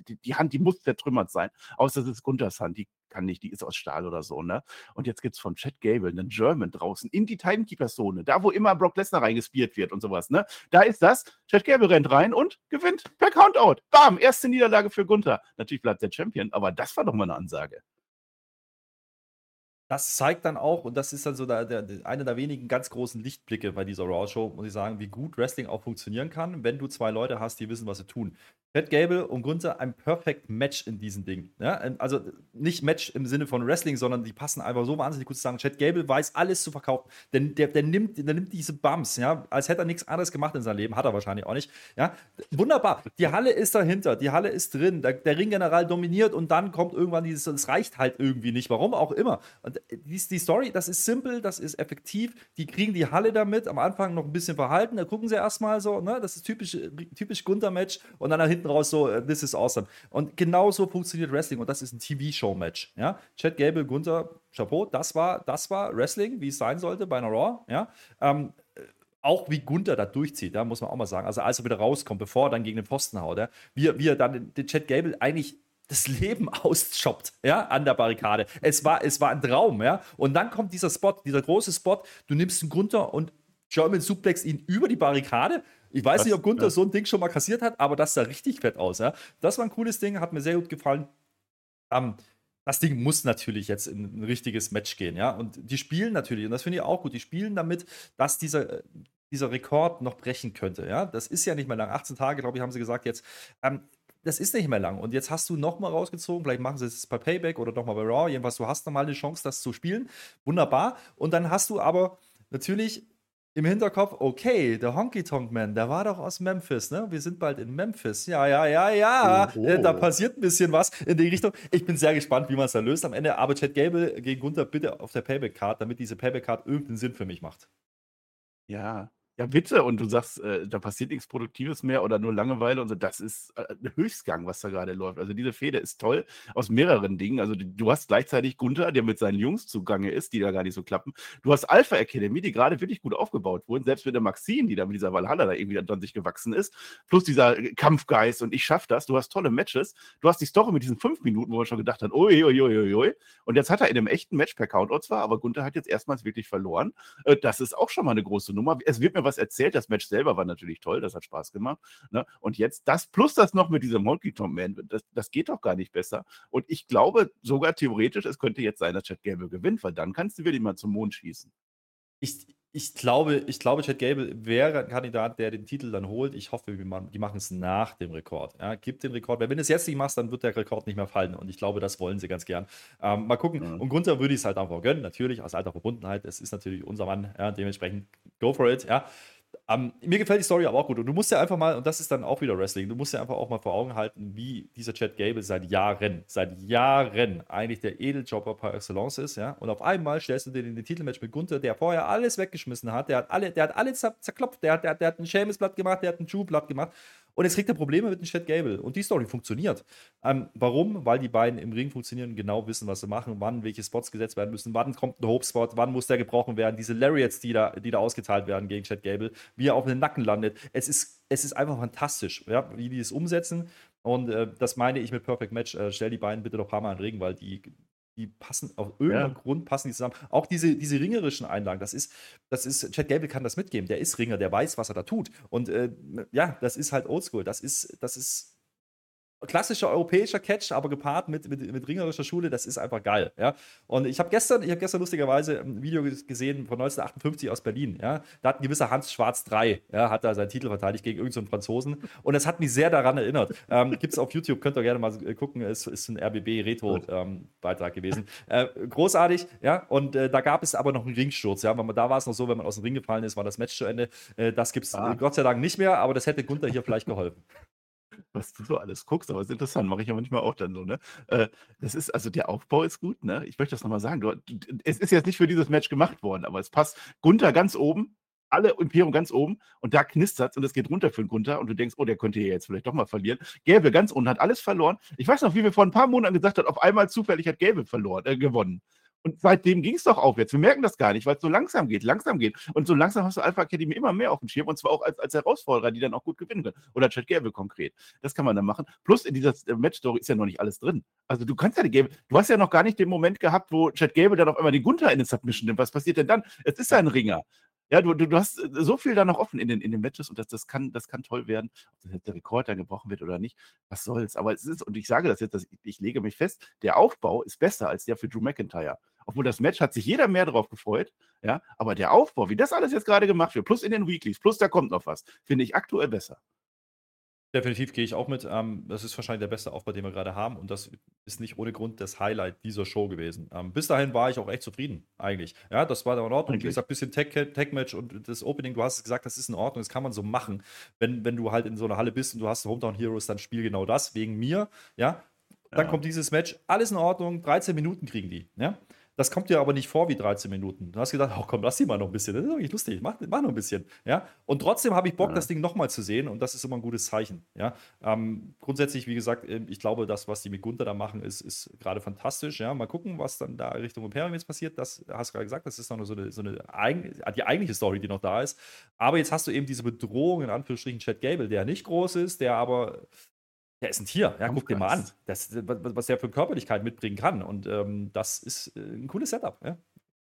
die, die Hand, die muss zertrümmert sein. Außer es ist Gunthers Hand, die kann nicht, die ist aus Stahl oder so, ne? Und jetzt gibt es von Chad Gable einen German draußen in die Timekeeper-Zone, da wo immer Brock Lesnar reingespielt wird und sowas, ne? Da ist das. Chad Gable rennt rein und gewinnt per Countout. Bam, erste Niederlage für Gunther. Natürlich bleibt der Champion, aber das war doch mal eine Ansage das zeigt dann auch, und das ist dann so der, der, einer der wenigen ganz großen Lichtblicke bei dieser Raw-Show, muss ich sagen, wie gut Wrestling auch funktionieren kann, wenn du zwei Leute hast, die wissen, was sie tun. Chad Gable und Gunther ein perfect Match in diesem Ding. Ja? Ähm, also nicht Match im Sinne von Wrestling, sondern die passen einfach so wahnsinnig gut zusammen. Chad Gable weiß alles zu verkaufen. Denn der, der, nimmt, der nimmt diese Bums, ja, als hätte er nichts anderes gemacht in seinem Leben. Hat er wahrscheinlich auch nicht. Ja? Wunderbar. Die Halle ist dahinter, die Halle ist drin, der, der Ringgeneral dominiert und dann kommt irgendwann dieses, es reicht halt irgendwie nicht. Warum auch immer. Und die, die Story, das ist simpel, das ist effektiv. Die kriegen die Halle damit, am Anfang noch ein bisschen verhalten, da gucken sie erstmal so, ne? Das ist typisch, typisch Gunther-Match und dann hinten raus so, äh, this is awesome. Und genau so funktioniert Wrestling und das ist ein TV-Show-Match. Ja? Chad Gable, Gunther, Chapeau, das war, das war Wrestling, wie es sein sollte bei einer Raw. Ja? Ähm, äh, auch wie Gunther da durchzieht, da muss man auch mal sagen. Also als er wieder rauskommt, bevor er dann gegen den Pfosten haut, ja? wie, wie er dann den Chad Gable eigentlich das Leben ausschoppt, ja, an der Barrikade. Es war, es war ein Traum, ja. Und dann kommt dieser Spot, dieser große Spot, du nimmst einen Gunther und German Suplex ihn über die Barrikade, ich weiß das, nicht, ob Gunther ja. so ein Ding schon mal kassiert hat, aber das sah richtig fett aus. Ja? Das war ein cooles Ding, hat mir sehr gut gefallen. Ähm, das Ding muss natürlich jetzt in ein richtiges Match gehen, ja. Und die spielen natürlich, und das finde ich auch gut, die spielen damit, dass dieser, dieser Rekord noch brechen könnte, ja. Das ist ja nicht mehr lang. 18 Tage, glaube ich, haben sie gesagt jetzt. Ähm, das ist nicht mehr lang. Und jetzt hast du nochmal rausgezogen, vielleicht machen sie es bei Payback oder nochmal bei Raw, jedenfalls, du hast nochmal eine Chance, das zu spielen. Wunderbar. Und dann hast du aber natürlich im Hinterkopf, okay, der Honky Tonk Man, der war doch aus Memphis, ne? Wir sind bald in Memphis. Ja, ja, ja, ja. Oh. Da passiert ein bisschen was in die Richtung. Ich bin sehr gespannt, wie man es da löst am Ende. Aber Chad Gable gegen Gunther bitte auf der Payback-Card, damit diese Payback-Card irgendeinen Sinn für mich macht. Ja, ja, bitte. Und du sagst, äh, da passiert nichts Produktives mehr oder nur Langeweile und so. Das ist äh, ein Höchstgang, was da gerade läuft. Also diese Fehde ist toll aus mehreren Dingen. Also du hast gleichzeitig Gunther, der mit seinen Jungs zugange ist, die da gar nicht so klappen. Du hast Alpha Academy, die gerade wirklich gut aufgebaut wurden, selbst mit der Maxine, die da mit dieser Valhalla da irgendwie dann sich gewachsen ist, plus dieser Kampfgeist und ich schaff das. Du hast tolle Matches. Du hast die Story mit diesen fünf Minuten, wo man schon gedacht hat, ui, ui, ui, ui. Und jetzt hat er in einem echten Match per Countout zwar, aber Gunther hat jetzt erstmals wirklich verloren. Äh, das ist auch schon mal eine große Nummer. Es wird mir was was erzählt. Das Match selber war natürlich toll, das hat Spaß gemacht. Ne? Und jetzt das plus das noch mit diesem Monkey Tom Man, das, das geht doch gar nicht besser. Und ich glaube sogar theoretisch, es könnte jetzt sein, dass Chad Gable gewinnt, weil dann kannst du wirklich mal zum Mond schießen. Ich, ich glaube, ich glaube, Chad Gable wäre ein Kandidat, der den Titel dann holt. Ich hoffe, die machen es nach dem Rekord. Ja, gib den Rekord, weil wenn du es jetzt nicht machst, dann wird der Rekord nicht mehr fallen. Und ich glaube, das wollen sie ganz gern. Ähm, mal gucken. Ja. Und Gunther würde ich es halt einfach gönnen, natürlich, aus alter Verbundenheit. Es ist natürlich unser Mann, ja, dementsprechend go for it. Ja. Um, mir gefällt die Story aber auch gut. Und du musst ja einfach mal, und das ist dann auch wieder Wrestling, du musst ja einfach auch mal vor Augen halten, wie dieser Chad Gable seit Jahren, seit Jahren eigentlich der Edeljobber par excellence ist, ja. Und auf einmal stellst du den in den Titelmatch mit Gunther, der vorher alles weggeschmissen hat, der hat alle, der hat alle zerklopft, der hat, der, der hat ein Seamus-Blatt gemacht, der hat ein Drew-Blatt gemacht und jetzt kriegt er Probleme mit dem Chad Gable. Und die Story funktioniert. Ähm, warum? Weil die beiden im Ring funktionieren und genau wissen, was sie machen, wann welche Spots gesetzt werden müssen, wann kommt ein Hope-Spot, wann muss der gebrochen werden, diese Lariats, die da, die da ausgeteilt werden gegen Chad Gable, wie er auf den Nacken landet. Es ist, es ist einfach fantastisch, ja, wie die es umsetzen. Und äh, das meine ich mit Perfect Match. Äh, stell die beiden bitte noch ein paar Mal in den Ring, weil die die passen, auf irgendeinem ja. Grund passen die zusammen. Auch diese, diese ringerischen Einlagen, das ist, das ist, Chad Gable kann das mitgeben, der ist Ringer, der weiß, was er da tut. Und äh, ja, das ist halt oldschool. Das ist, das ist klassischer europäischer Catch, aber gepaart mit, mit, mit ringerischer Schule, das ist einfach geil. Ja? Und ich habe gestern, ich habe gestern lustigerweise ein Video gesehen von 1958 aus Berlin. Ja? Da hat ein gewisser Hans Schwarz 3, ja, hat da seinen Titel verteidigt gegen irgendeinen so Franzosen. Und das hat mich sehr daran erinnert. Ähm, Gibt es auf YouTube, könnt ihr gerne mal gucken, es ist ein RBB-Retro-Beitrag ähm, gewesen. Äh, großartig, ja. Und äh, da gab es aber noch einen Ringsturz, ja. da war es noch so, wenn man aus dem Ring gefallen ist, war das Match zu Ende. Äh, das gibt es ah. Gott sei Dank nicht mehr, aber das hätte Gunther hier vielleicht geholfen was du so alles guckst, aber es ist interessant, mache ich ja manchmal auch dann so, ne? Äh, das ist, also der Aufbau ist gut, ne? Ich möchte das nochmal sagen. Du, es ist jetzt nicht für dieses Match gemacht worden, aber es passt. Gunther ganz oben, alle Imperium ganz oben und da knistert und es geht runter für den Gunther und du denkst, oh, der könnte hier jetzt vielleicht doch mal verlieren. Gäbe ganz unten hat alles verloren. Ich weiß noch, wie wir vor ein paar Monaten gesagt haben, auf einmal zufällig hat Gäbe verloren, äh, gewonnen. Und seitdem ging es doch aufwärts. Wir merken das gar nicht, weil es so langsam geht, langsam geht. Und so langsam hast du Alpha Academy immer mehr auf dem Schirm und zwar auch als, als Herausforderer, die dann auch gut gewinnen können. Oder Chad Gable konkret. Das kann man dann machen. Plus in dieser äh, Match-Story ist ja noch nicht alles drin. Also du kannst ja die Gable, du hast ja noch gar nicht den Moment gehabt, wo Chad Gable dann auf einmal den Gunther in den Submission nimmt. Was passiert denn dann? Es ist ein Ringer. Ja, du, du, du hast äh, so viel da noch offen in den, in den Matches und das, das, kann, das kann toll werden, ob der Rekord dann gebrochen wird oder nicht. Was soll's? Aber es ist, und ich sage das jetzt, dass ich, ich lege mich fest, der Aufbau ist besser als der für Drew McIntyre. Obwohl das Match hat sich jeder mehr darauf gefreut, ja, aber der Aufbau, wie das alles jetzt gerade gemacht wird, plus in den Weeklies, plus da kommt noch was, finde ich aktuell besser. Definitiv gehe ich auch mit. Ähm, das ist wahrscheinlich der beste Aufbau, den wir gerade haben. Und das ist nicht ohne Grund das Highlight dieser Show gewesen. Ähm, bis dahin war ich auch echt zufrieden, eigentlich. Ja, das war in Ordnung. Wie gesagt, ein bisschen Tech-Match und das Opening, du hast gesagt, das ist in Ordnung, das kann man so machen. Wenn, wenn du halt in so einer Halle bist und du hast Hometown Heroes, dann spiel genau das, wegen mir. Ja, dann ja. kommt dieses Match, alles in Ordnung, 13 Minuten kriegen die. Ja. Das kommt dir aber nicht vor wie 13 Minuten. Du hast gedacht, oh komm, lass sie mal noch ein bisschen. Das ist wirklich lustig. Mach, mach noch ein bisschen. Ja? Und trotzdem habe ich Bock, ja. das Ding nochmal zu sehen und das ist immer ein gutes Zeichen. Ja? Ähm, grundsätzlich, wie gesagt, ähm, ich glaube, das, was die mit Gunther da machen, ist, ist gerade fantastisch. Ja? Mal gucken, was dann da Richtung Imperium jetzt passiert. Das hast du gerade gesagt, das ist noch so eine, so eine die eigentliche Story, die noch da ist. Aber jetzt hast du eben diese Bedrohung, in Anführungsstrichen, Chad Gable, der nicht groß ist, der aber der ist ein Tier. Ja, guck dir mal an, das, was der für Körperlichkeit mitbringen kann. Und ähm, das ist äh, ein cooles Setup. Ja?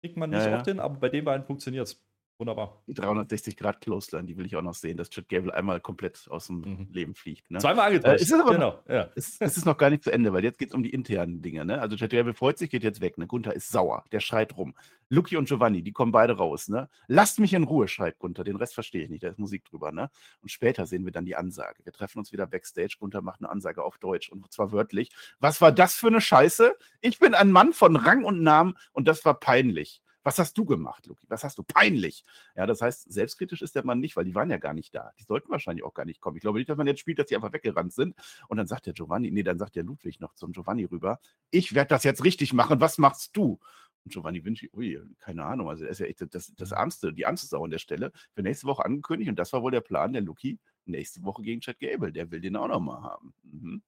Kriegt man nicht ja, oft ja. hin, aber bei den beiden funktioniert es. Wunderbar. Die 360 Grad Clothesline, die will ich auch noch sehen, dass Chad Gable einmal komplett aus dem mhm. Leben fliegt. Ne? Zweimal angetauscht. Äh, ist es aber genau. Ja. es, es, ist noch gar nicht zu Ende, weil jetzt geht es um die internen Dinge. Ne? Also Chad Gable freut sich, geht jetzt weg. Ne? Gunther ist sauer, der schreit rum. Lucky und Giovanni, die kommen beide raus. Ne? Lasst mich in Ruhe, schreit Gunther. Den Rest verstehe ich nicht, da ist Musik drüber. Ne? Und später sehen wir dann die Ansage. Wir treffen uns wieder backstage. Gunther macht eine Ansage auf Deutsch und zwar wörtlich. Was war das für eine Scheiße? Ich bin ein Mann von Rang und Namen und das war peinlich. Was hast du gemacht, Luki? Was hast du? Peinlich. Ja, das heißt, selbstkritisch ist der Mann nicht, weil die waren ja gar nicht da. Die sollten wahrscheinlich auch gar nicht kommen. Ich glaube nicht, dass man jetzt spielt, dass die einfach weggerannt sind. Und dann sagt der Giovanni, nee, dann sagt der Ludwig noch zum Giovanni rüber, ich werde das jetzt richtig machen. Was machst du? Und Giovanni Vinci, ui, keine Ahnung, also er ist ja echt das, das Ärmste, die ärmste Sau an der Stelle. Für nächste Woche angekündigt und das war wohl der Plan, der Luki nächste Woche gegen Chad Gable. Der will den auch nochmal haben. Mhm.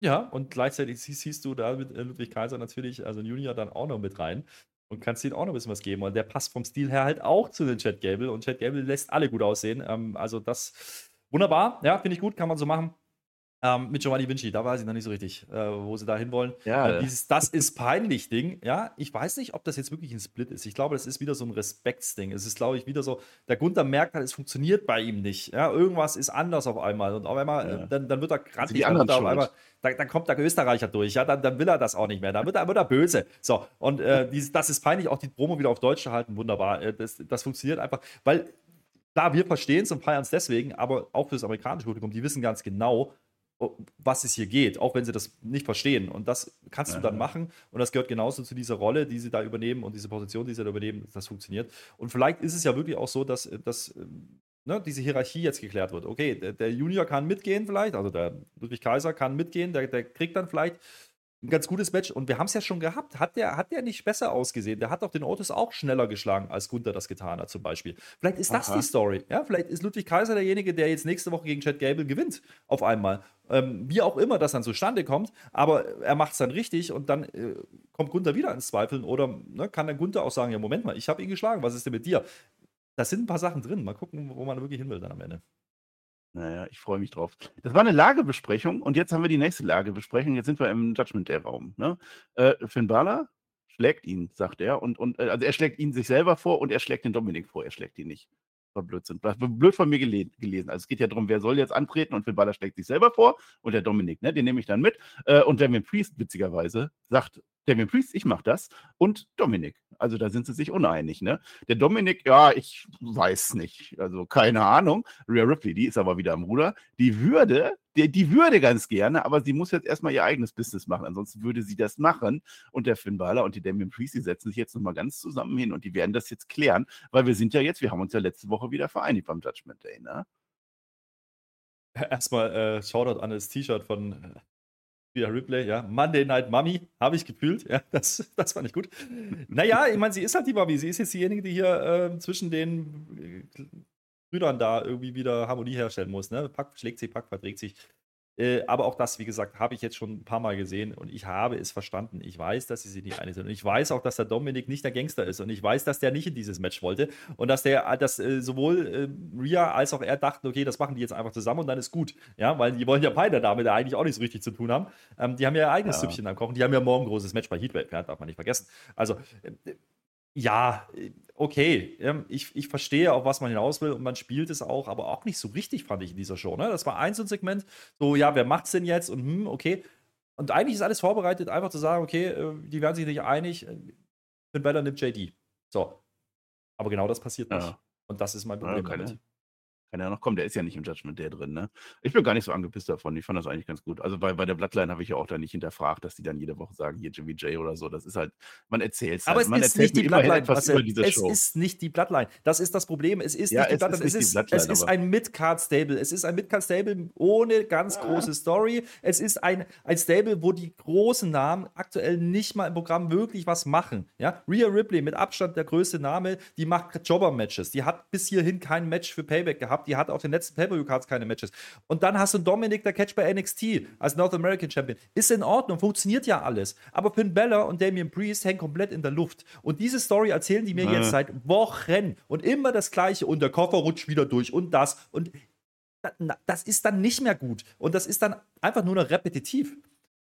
Ja, und gleichzeitig siehst du da mit äh, Ludwig Kaiser natürlich, also Junior dann auch noch mit rein und kannst ihm auch noch ein bisschen was geben. Und der passt vom Stil her halt auch zu den Chad Gable und Chad Gable lässt alle gut aussehen. Ähm, also das wunderbar, ja, finde ich gut, kann man so machen. Ähm, mit Giovanni Vinci, da weiß ich noch nicht so richtig, äh, wo sie da hinwollen. Ja. Äh, dieses Das ist peinlich Ding, ja, ich weiß nicht, ob das jetzt wirklich ein Split ist. Ich glaube, das ist wieder so ein Respektsding. Es ist, glaube ich, wieder so, der Gunther merkt halt, es funktioniert bei ihm nicht. Ja, irgendwas ist anders auf einmal. Und auf einmal, Ja. äh, dann, dann wird er grantig, er auf einmal, dann, dann kommt der Österreicher durch, ja, dann, dann will er das auch nicht mehr. Dann wird er, wird er böse. So, und äh, dieses, das ist peinlich, auch die Promo wieder auf Deutsch zu halten, wunderbar. Äh, das, das funktioniert einfach, weil klar, wir verstehen es und feiern es deswegen, aber auch für das amerikanische Publikum, die wissen ganz genau, was es hier geht, auch wenn sie das nicht verstehen. Und das kannst du dann machen. Und das gehört genauso zu dieser Rolle, die sie da übernehmen und diese Position, die sie da übernehmen, dass das funktioniert. Und vielleicht ist es ja wirklich auch so, dass, dass ähm, ne, diese Hierarchie jetzt geklärt wird. Okay, der, der Junior kann mitgehen vielleicht, also der Ludwig Kaiser kann mitgehen, der, der kriegt dann vielleicht ein ganz gutes Match. Und wir haben es ja schon gehabt. Hat der, hat der nicht besser ausgesehen? Der hat doch den Otis auch schneller geschlagen, als Gunther das getan hat, zum Beispiel. Vielleicht ist das Aha. die Story. Ja, vielleicht ist Ludwig Kaiser derjenige, der jetzt nächste Woche gegen Chad Gable gewinnt, auf einmal. Ähm, wie auch immer das dann zustande kommt, aber er macht es dann richtig und dann äh, kommt Gunther wieder ins Zweifeln oder ne, kann der Gunther auch sagen: Ja, Moment mal, ich habe ihn geschlagen, was ist denn mit dir? Da sind ein paar Sachen drin. Mal gucken, wo man wirklich hin will dann am Ende. Naja, ich freue mich drauf. Das war eine Lagebesprechung und jetzt haben wir die nächste Lagebesprechung. Jetzt sind wir im Judgment Day Raum. Ne? Äh, Finn Balor schlägt ihn, sagt er. Und, und äh, also er schlägt ihn sich selber vor und er schlägt den Dominik vor. Er schlägt ihn nicht. War Blödsinn. War blöd von mir gele gelesen. Also es geht ja darum, wer soll jetzt antreten und Finn Balor schlägt sich selber vor und der Dominik, ne? Den nehme ich dann mit. Äh, und Damien Priest, witzigerweise, sagt Damien Priest, ich mach das. Und Dominik. Also da sind sie sich uneinig, ne? Der Dominik, ja, ich weiß nicht. Also keine Ahnung. Rhea Ripley, die ist aber wieder am Ruder. Die würde, die, die würde ganz gerne, aber sie muss jetzt erstmal ihr eigenes Business machen. Ansonsten würde sie das machen. Und der Finn Balor und die Damien Priest, die setzen sich jetzt nochmal ganz zusammen hin und die werden das jetzt klären, weil wir sind ja jetzt, wir haben uns ja letzte Woche wieder vereinigt beim Judgment Day, ne? Erstmal äh, Shoutout an das T-Shirt von Rhea Ripley, ja. Monday Night Mummy, habe ich gefühlt. Ja, das, das fand ich gut. Naja, ich meine, sie ist halt die Mummy. Sie ist jetzt diejenige, die hier äh, zwischen den äh, Brüdern da irgendwie wieder Harmonie herstellen muss. Ne? Pack schlägt sich, Pack verträgt sich. Äh, aber auch das, wie gesagt, habe ich jetzt schon ein paar Mal gesehen und ich habe es verstanden. Ich weiß, dass sie sich nicht einig sind. Und ich weiß auch, dass der Dominik nicht der Gangster ist. Und ich weiß, dass der nicht in dieses Match wollte. Und dass der, dass äh, sowohl äh, Rhea als auch er dachten, okay, das machen die jetzt einfach zusammen und dann ist gut. Ja, weil die wollen ja beide damit eigentlich auch nicht so richtig zu tun haben. Ähm, die haben ja ihr eigenes Ja. Süppchen am Kochen. Die haben ja morgen ein großes Match bei Heatwave, ja, darf man nicht vergessen. Also, äh, ja, äh, okay. Ähm, Ich, ich verstehe, auf was man hinaus will und man spielt es auch, aber auch nicht so richtig, fand ich in dieser Show. Ne? Das war ein so ein Segment, so, ja, wer macht's denn jetzt? Und hm, okay. Und eigentlich ist alles vorbereitet, einfach zu sagen, okay, äh, die werden sich nicht einig. Finn Balor nimmt JD. So. Aber genau das passiert nicht. Ja. Und das ist mein Ja, Problem keine, damit. Kann ja noch kommen, der ist ja nicht im Judgment Day drin, ne? Ich bin gar nicht so angepisst davon. Ich fand das eigentlich ganz gut. Also bei, bei der Bloodline habe ich ja auch da nicht hinterfragt, dass die dann jede Woche sagen, hier Jimmy J oder so. Das ist halt, man erzählt es Aber halt. es man ist nicht die Bloodline. etwas über diese es Show. ist nicht die Bloodline. Das ist das Problem. Es ist Ja, nicht die es ist Bloodline. nicht es die ist, Bloodline, es ist ein Mid-Card-Stable. Es ist ein Mid-Card-Stable ohne ganz große Story. Es ist ein, ein Stable, wo die großen Namen aktuell nicht mal im Programm wirklich was machen. Ja? Rhea Ripley mit Abstand der größte Name, die macht Jobber-Matches. Die hat bis hierhin kein Match für Payback gehabt. Die hat auf den letzten Pay-Per-View-Cards keine Matches. Und dann hast du Dominik, der Catch bei NXT als North American Champion. Ist in Ordnung, funktioniert ja alles. Aber Finn Balor und Damian Priest hängen komplett in der Luft. Und diese Story erzählen die mir Äh. jetzt seit Wochen. Und immer das Gleiche. Und der Koffer rutscht wieder durch und das. Und das ist dann nicht mehr gut. Und das ist dann einfach nur noch repetitiv.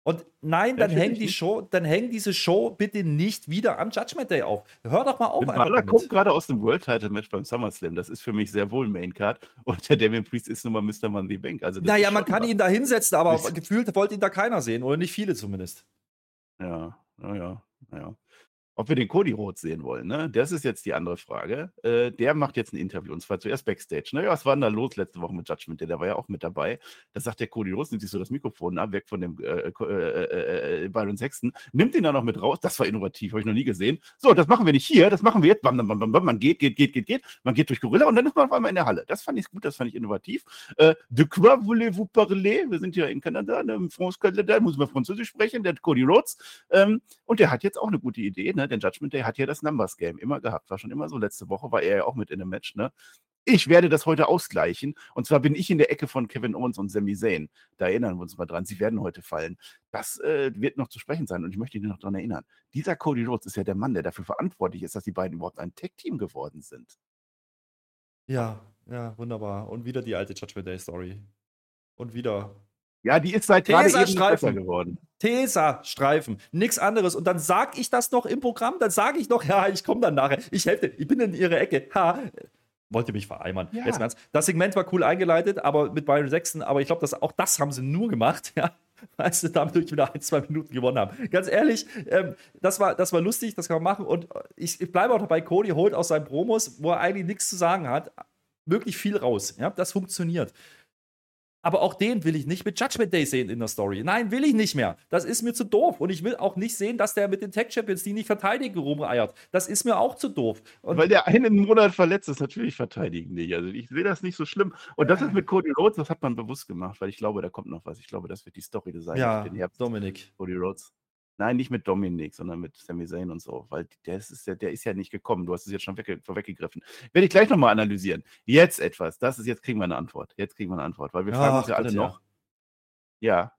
Und nein, dann ich die. Show, dann hängt diese Show bitte nicht wieder am Judgment Day auf. Hör doch mal auf. Balor kommt gerade aus dem World Title Match beim SummerSlam. Das ist für mich sehr wohl Main Card. Und der Damien Priest ist nun mal Mr. Money Bank. Also Naja, man kann ihn da hinsetzen, aber gefühlt wollte ihn da keiner sehen. Oder nicht viele zumindest. Ja, ja, ja, ja. Ob wir den Cody Rhodes sehen wollen, ne? Das ist jetzt die andere Frage. Äh, der macht jetzt ein Interview und zwar zuerst Backstage. Ne? Ja, was war denn da los letzte Woche mit Judgment Day? Der war ja auch mit dabei. Da sagt der Cody Rhodes, nimmt sich so das Mikrofon ab, weg von dem äh, äh, äh, äh, Byron Sexton, nimmt ihn da noch mit raus. Das war innovativ, habe ich noch nie gesehen. So, das machen wir nicht hier, das machen wir jetzt. Bam, bam, bam, bam. Man geht, geht, geht, geht, geht. Man geht durch Gorilla und dann ist man auf einmal in der Halle. Das fand ich gut, das fand ich innovativ. Äh, de quoi voulez-vous parler? Wir sind ja in Kanada, ne, im France Canada, muss man Französisch sprechen, der Cody Rhodes. Ähm, und der hat jetzt auch eine gute Idee, ne? Denn Judgment Day hat ja das Numbers Game immer gehabt. War schon immer so. Letzte Woche war er ja auch mit in einem Match, ne? Ich werde das heute ausgleichen. Und zwar bin ich in der Ecke von Kevin Owens und Sami Zayn. Da erinnern wir uns mal dran. Sie werden heute fallen. Das äh, wird noch zu sprechen sein und ich möchte ihn noch daran erinnern. Dieser Cody Rhodes ist ja der Mann, der dafür verantwortlich ist, dass die beiden überhaupt ein Tag-Team geworden sind. Ja, ja, wunderbar. Und wieder die alte Judgment Day Story. Und wieder Ja, die ist seit gerade eben besser geworden. Tesa-Streifen, nichts anderes. Und dann sage ich das noch im Programm, dann sage ich noch, ja, ich komme dann nachher, ich helfe, ich bin in ihre Ecke. Ha, wollte mich vereimern. Ja. Jetzt. Das Segment war cool eingeleitet, aber mit Byron Sexton, aber ich glaube, auch das haben sie nur gemacht, ja, weil sie damit wieder ein, zwei Minuten gewonnen haben. Ganz ehrlich, ähm, das, war, das war lustig, das kann man machen. Und ich, ich bleibe auch dabei, Cody holt aus seinen Promos, wo er eigentlich nichts zu sagen hat, wirklich viel raus. Ja, das funktioniert. Aber auch den will ich nicht mit Judgment Day sehen in der Story. Nein, will ich nicht mehr. Das ist mir zu doof. Und ich will auch nicht sehen, dass der mit den Tech Champions, die nicht verteidigen, rumeiert. Das ist mir auch zu doof. Und Weil der einen Monat verletzt ist, natürlich verteidigen nicht. Also ich sehe das nicht so schlimm. Und das ist mit Cody Rhodes, das hat man bewusst gemacht, weil ich glaube, da kommt noch was. Ich glaube, das wird die Story sein. Ja, Dominik. Cody Rhodes. Nein, nicht mit Dominik, sondern mit Sami Zayn und so, weil der ist, ja, der ist ja nicht gekommen. Du hast es jetzt schon wegge vorweggegriffen. Werde ich gleich nochmal analysieren. Jetzt etwas. Das ist, jetzt kriegen wir eine Antwort. Jetzt kriegen wir eine Antwort, weil wir fragen uns ja alle noch. Ja.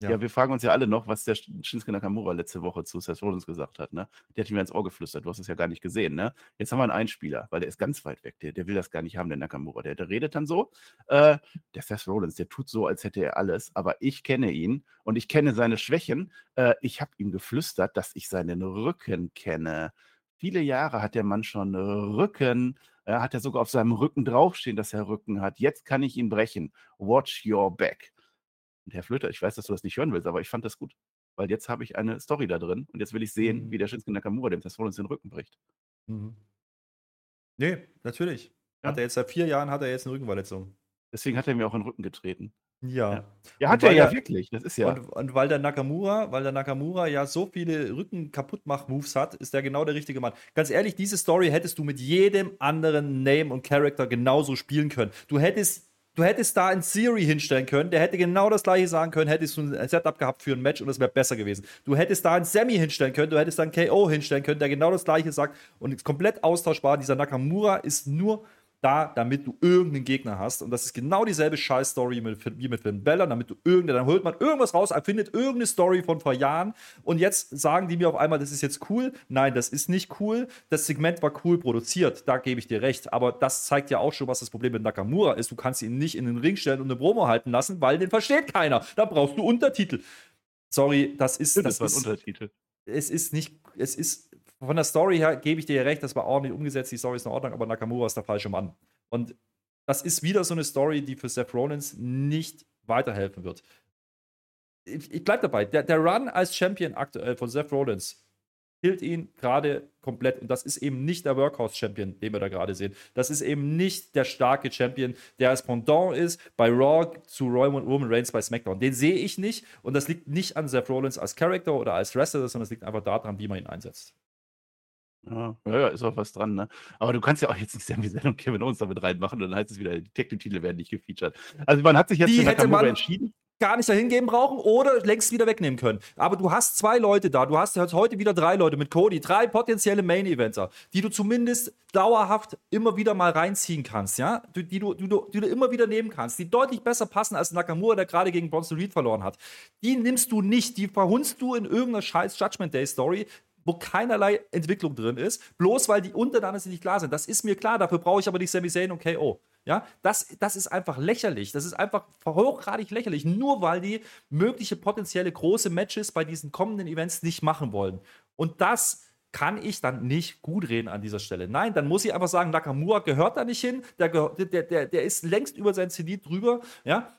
Ja. ja. wir fragen uns ja alle noch, was der Shinsuke Nakamura letzte Woche zu Seth Rollins gesagt hat. Ne? Der hat ihm ins Ohr geflüstert. Du hast es ja gar nicht gesehen. Ne? Jetzt haben wir einen Einspieler, weil der ist ganz weit weg. Der, der will das gar nicht haben, der Nakamura. Der, der redet dann so. Äh, der Seth Rollins, der tut so, als hätte er alles. Aber ich kenne ihn und ich kenne seine Schwächen. Äh, ich habe ihm geflüstert, dass ich seinen Rücken kenne. Viele Jahre hat der Mann schon Rücken. Er hat er sogar auf seinem Rücken draufstehen, dass er Rücken hat. Jetzt kann ich ihn brechen. Watch your back. Und Herr Flöter, ich weiß, dass du das nicht hören willst, aber ich fand das gut. Weil jetzt habe ich eine Story da drin und jetzt will ich sehen, mhm. wie der Shinsuke Nakamura dem Test uns den Rücken bricht. Mhm. Nee, natürlich. Ja. Hat er jetzt seit vier Jahren hat er jetzt eine Rückenverletzung. Deswegen hat er mir auch in den Rücken getreten. Ja. Ja, ja hat er ja wirklich. Das ist ja. Und, und, weil der Nakamura, weil der Nakamura ja so viele Rücken kaputtmach Moves hat, ist der genau der richtige Mann. Ganz ehrlich, diese Story hättest du mit jedem anderen Name und Character genauso spielen können. Du hättest Du hättest da einen Siri hinstellen können, der hätte genau das gleiche sagen können, hättest du ein Setup gehabt für ein Match und es wäre besser gewesen. Du hättest da einen Sammy hinstellen können, du hättest da einen KO hinstellen können, der genau das gleiche sagt und komplett austauschbar. Dieser Nakamura ist nur da, damit du irgendeinen Gegner hast. Und das ist genau dieselbe Scheiß-Story wie mit Finn Bella, damit du irgendeinen, dann holt man irgendwas raus, erfindet irgendeine Story von vor Jahren und jetzt sagen die mir auf einmal, das ist jetzt cool. Nein, das ist nicht cool. Das Segment war cool produziert, da gebe ich dir recht. Aber das zeigt ja auch schon, was das Problem mit Nakamura ist. Du kannst ihn nicht in den Ring stellen und eine Promo halten lassen, weil den versteht keiner. Da brauchst du Untertitel. Sorry, das ist. Das, das ist, Untertitel. Es ist nicht, es ist von der Story her gebe ich dir recht, das war ordentlich umgesetzt, die Story ist in Ordnung, aber Nakamura ist der falsche Mann. Und das ist wieder so eine Story, die für Seth Rollins nicht weiterhelfen wird. Ich, ich bleibe dabei, der, der Run als Champion aktuell von Seth Rollins killt ihn gerade komplett. Und das ist eben nicht der Workhouse-Champion, den wir da gerade sehen. Das ist eben nicht der starke Champion, der als Pendant ist bei Raw zu Roman Reigns bei SmackDown. Den sehe ich nicht. Und das liegt nicht an Seth Rollins als Character oder als Wrestler, sondern es liegt einfach daran, wie man ihn einsetzt. Ja, ja, ist auch was dran, ne? Aber du kannst ja auch jetzt nicht Sami Zayn und Kevin Owens damit reinmachen und dann heißt es wieder, die Tech-Titel werden nicht gefeatured. Also man hat sich jetzt die für Nakamura entschieden gar nicht dahin geben brauchen oder längst wieder wegnehmen können. Aber du hast zwei Leute da. Du hast heute wieder drei Leute mit Cody, drei potenzielle Main-Eventer, die du zumindest dauerhaft immer wieder mal reinziehen kannst, ja? Die, die, du, die, du, die du immer wieder nehmen kannst, die deutlich besser passen als Nakamura, der gerade gegen Bronson Reed verloren hat. Die nimmst du nicht, die verhunzt du in irgendeiner scheiß Judgment Day Story, wo keinerlei Entwicklung drin ist, bloß weil die untereinander nicht klar sind. Das ist mir klar, dafür brauche ich aber nicht Sami Zayn und KO. Ja, das, das ist einfach lächerlich. Das ist einfach hochgradig lächerlich, nur weil die mögliche potenzielle große Matches bei diesen kommenden Events nicht machen wollen. Und das kann ich dann nicht gut reden an dieser Stelle. Nein, dann muss ich einfach sagen, Nakamura gehört da nicht hin. Der, der, der, der ist längst über sein CD drüber. Ja,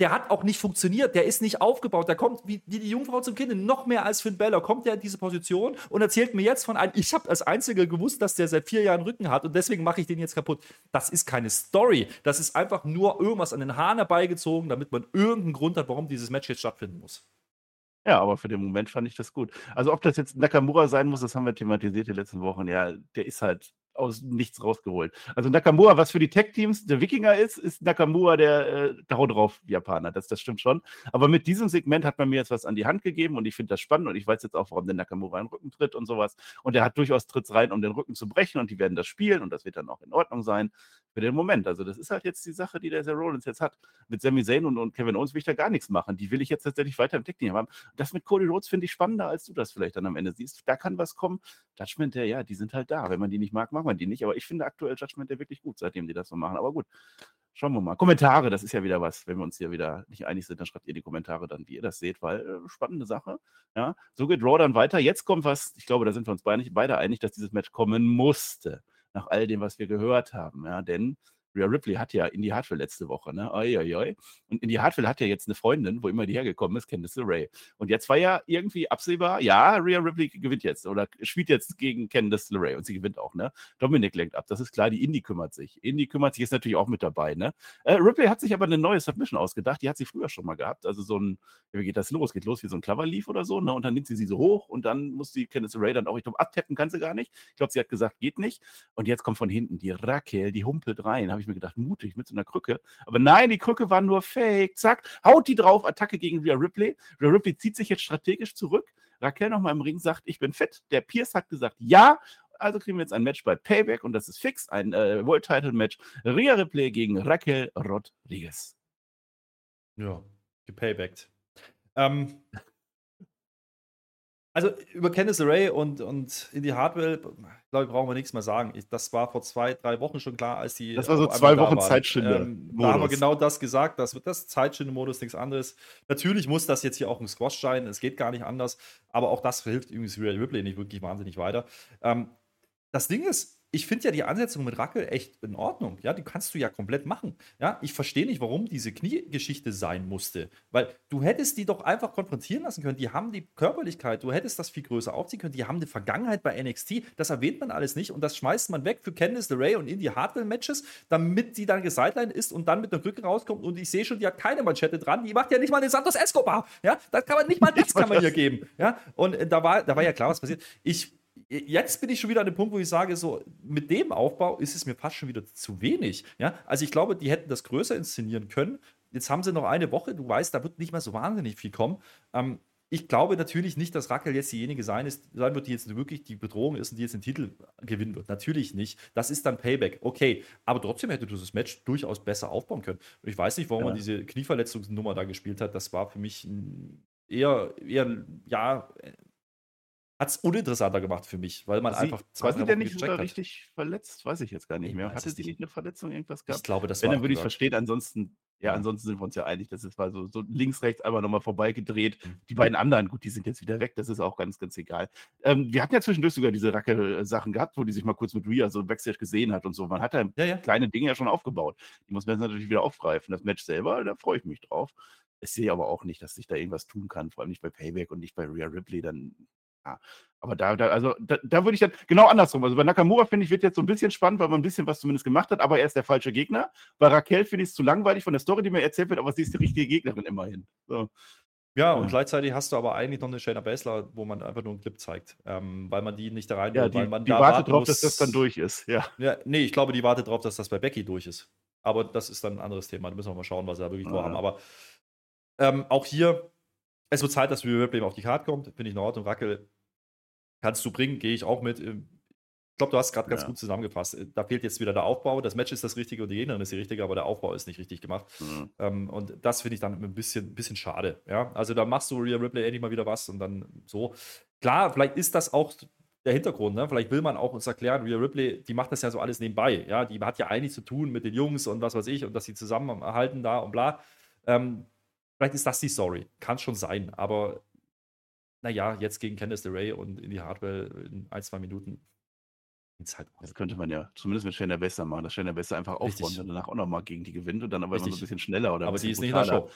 der hat auch nicht funktioniert, der ist nicht aufgebaut, der kommt wie, wie die Jungfrau zum Kind, noch mehr als Finn Beller, kommt der in diese Position und erzählt mir jetzt von einem, ich habe als Einziger gewusst, dass der seit vier Jahren Rücken hat und deswegen mache ich den jetzt kaputt. Das ist keine Story, das ist einfach nur irgendwas an den Haaren herbeigezogen, damit man irgendeinen Grund hat, warum dieses Match jetzt stattfinden muss. Ja, aber für den Moment fand ich das gut. Also ob das jetzt Nakamura sein muss, das haben wir thematisiert die letzten Wochen. Ja, der ist halt aus nichts rausgeholt. Also Nakamura, was für die Tech-Teams der Wikinger ist, ist Nakamura der äh, drauf Japaner. Das, das stimmt schon. Aber mit diesem Segment hat man mir jetzt was an die Hand gegeben und ich finde das spannend und ich weiß jetzt auch, warum der Nakamura in den Rücken tritt und sowas. Und er hat durchaus Tritts rein, um den Rücken zu brechen und die werden das spielen und das wird dann auch in Ordnung sein für den Moment. Also das ist halt jetzt die Sache, die der Seth Rollins jetzt hat. Mit Sami Zayn und, und Kevin Owens will ich da gar nichts machen. Die will ich jetzt tatsächlich weiter im Tech-Team haben. Das mit Cody Rhodes finde ich spannender, als du das vielleicht dann am Ende siehst. Da kann was kommen. Judgment, ja, die sind halt da. Wenn man die nicht mag, mag mag man die nicht, aber ich finde aktuell Judgment Day wirklich gut, seitdem die das so machen. Aber gut, schauen wir mal. Kommentare, das ist ja wieder was. Wenn wir uns hier wieder nicht einig sind, dann schreibt ihr die Kommentare dann, wie ihr das seht, weil äh, spannende Sache. Ja, so geht Raw dann weiter. Jetzt kommt was, ich glaube, da sind wir uns beide, beide einig, dass dieses Match kommen musste. Nach all dem, was wir gehört haben. Ja, denn Rhea Ripley hat ja Indy Hartwell letzte Woche, ne? Oi, oi, oi. Und Indy Hartwell hat ja jetzt eine Freundin, wo immer die hergekommen ist, Candice LeRae. Und jetzt war ja irgendwie absehbar, ja, Rhea Ripley gewinnt jetzt oder spielt jetzt gegen Candice LeRae und sie gewinnt auch, ne? Dominik lenkt ab, das ist klar, die Indy kümmert sich. Indy kümmert sich, ist natürlich auch mit dabei, ne? Äh, Ripley hat sich aber eine neue Submission ausgedacht, die hat sie früher schon mal gehabt. Also so ein, wie geht das los? Geht los wie so ein Cloverleaf oder so, ne? Und dann nimmt sie sie so hoch und dann muss die Candice LeRae dann auch, ich glaube, abtappen kann sie gar nicht. Ich glaube, sie hat gesagt, geht nicht. Und jetzt kommt von hinten die Raquel, die humpelt rein, habe ich mir gedacht, mutig, mit so einer Krücke. Aber nein, die Krücke war nur fake. Zack, haut die drauf, Attacke gegen Rhea Ripley. Rhea Ripley zieht sich jetzt strategisch zurück. Raquel nochmal im Ring sagt, ich bin fit. Der Pierce hat gesagt, ja. Also kriegen wir jetzt ein Match bei Payback und das ist fix, ein äh, World Title Match. Rhea Ripley gegen Raquel Rodriguez. Ja, gepaybackt. Ähm, also über Candice Ray und, und Indy Hardwell, glaube ich, brauchen wir nichts mehr sagen. Ich, das war vor zwei, drei Wochen schon klar, als die. Das war so zwei Wochen Zeitschinde. Ähm, da haben wir genau das gesagt. Das wird das Zeitschinde-Modus, nichts anderes. Natürlich muss das jetzt hier auch ein Squash sein. Es geht gar nicht anders. Aber auch das hilft übrigens Real Ripley nicht wirklich wahnsinnig weiter. Ähm, das Ding ist, ich finde ja die Ansetzung mit Rackel echt in Ordnung. Ja, die kannst du ja komplett machen. Ja, ich verstehe nicht, warum diese Kniegeschichte sein musste. Weil du hättest die doch einfach konfrontieren lassen können. Die haben die Körperlichkeit, du hättest das viel größer aufziehen können. Die haben eine Vergangenheit bei NXT. Das erwähnt man alles nicht und das schmeißt man weg für Candice LeRae und Indie Hartwell-Matches, damit sie dann gesideline ist und dann mit der Rücke rauskommt. Und ich sehe schon, die hat keine Manschette dran. Die macht ja nicht mal den Santos Escobar. Ja, das kann man nicht mal das kann man hier geben. Ja, und äh, da war, da war ja klar, was passiert. Ich jetzt bin ich schon wieder an dem Punkt, wo ich sage, so mit dem Aufbau ist es mir fast schon wieder zu wenig. Ja, also ich glaube, die hätten das größer inszenieren können. Jetzt haben sie noch eine Woche. Du weißt, da wird nicht mehr so wahnsinnig viel kommen. Ähm, ich glaube natürlich nicht, dass Rackel jetzt diejenige sein, ist, sein wird, die jetzt wirklich die Bedrohung ist und die jetzt den Titel gewinnen wird. Natürlich nicht. Das ist dann Payback. Okay. Aber trotzdem hätte du das Match durchaus besser aufbauen können. Und ich weiß nicht, warum ja. man diese Knieverletzungsnummer da gespielt hat. Das war für mich eher, eher ja, hat es uninteressanter gemacht für mich, weil man sie, einfach zwei, war sie denn nicht sogar richtig verletzt? Weiß ich jetzt gar nicht mehr. Hatte sie nicht eine Verletzung, irgendwas gehabt? Ich glaube, das Wenn, war dann würde ich verstehen, ansonsten, ja, ja, ansonsten sind wir uns ja einig, das ist mal so, so links, rechts einmal nochmal vorbeigedreht. Mhm. Die beiden anderen, gut, die sind jetzt wieder weg, das ist auch ganz, ganz egal. Ähm, wir hatten ja zwischendurch sogar diese Racke-Sachen gehabt, wo die sich mal kurz mit Rhea so Backstage gesehen hat und so. Man hat da ja, ja. kleine Dinge ja schon aufgebaut. Die muss man jetzt natürlich wieder aufgreifen. Das Match selber, da freue ich mich drauf. Ich sehe aber auch nicht, dass sich da irgendwas tun kann, vor allem nicht bei Payback und nicht bei Rhea Ripley. Dann ja, aber da, da also da, da würde ich dann genau andersrum. Also bei Nakamura finde ich, wird jetzt so ein bisschen spannend, weil man ein bisschen was zumindest gemacht hat, aber er ist der falsche Gegner. Bei Raquel finde ich es zu langweilig von der Story, die mir erzählt wird, aber sie ist die richtige Gegnerin immerhin. So. Ja, und gleichzeitig hast du aber eigentlich noch eine Shayna Baszler, wo man einfach nur einen Clip zeigt, ähm, weil man die nicht da rein ja, will, die, weil man die da wartet darauf, dass das dann durch ist. Ja. ja. Nee, ich glaube, die wartet darauf, dass das bei Becky durch ist. Aber das ist dann ein anderes Thema. Da müssen wir mal schauen, was sie da wirklich vorhaben. Aber ähm, auch hier, es wird Zeit, dass Rhea Ripley auf die Karte kommt. Finde ich in Ordnung. Rackel Kannst du bringen, gehe ich auch mit. Ähm, ich glaube, du hast gerade ganz ja. gut zusammengefasst. Äh, da fehlt jetzt wieder der Aufbau. Das Match ist das Richtige und die Gegnerin ist die Richtige, aber der Aufbau ist nicht richtig gemacht. Mhm. Ähm, und das finde ich dann ein bisschen, bisschen schade. Ja? Also da machst du Rhea Ripley endlich mal wieder was und dann so. Klar, vielleicht ist das auch der Hintergrund. Ne? Vielleicht will man auch uns erklären, Rhea Ripley, die macht das ja so alles nebenbei. Ja? Die hat ja eigentlich zu tun mit den Jungs und was weiß ich und dass sie zusammenhalten da und bla. Ähm, vielleicht ist das die Story. Kann schon sein, aber naja, jetzt gegen Candice LeRae und in die Hardware in ein, zwei Minuten. Halt das könnte man ja zumindest mit Shayna besser machen, dass Shayna besser einfach aufbauen und danach auch nochmal gegen die gewinnt und dann aber immer so ein bisschen schneller oder Aber die ist nicht in der Show.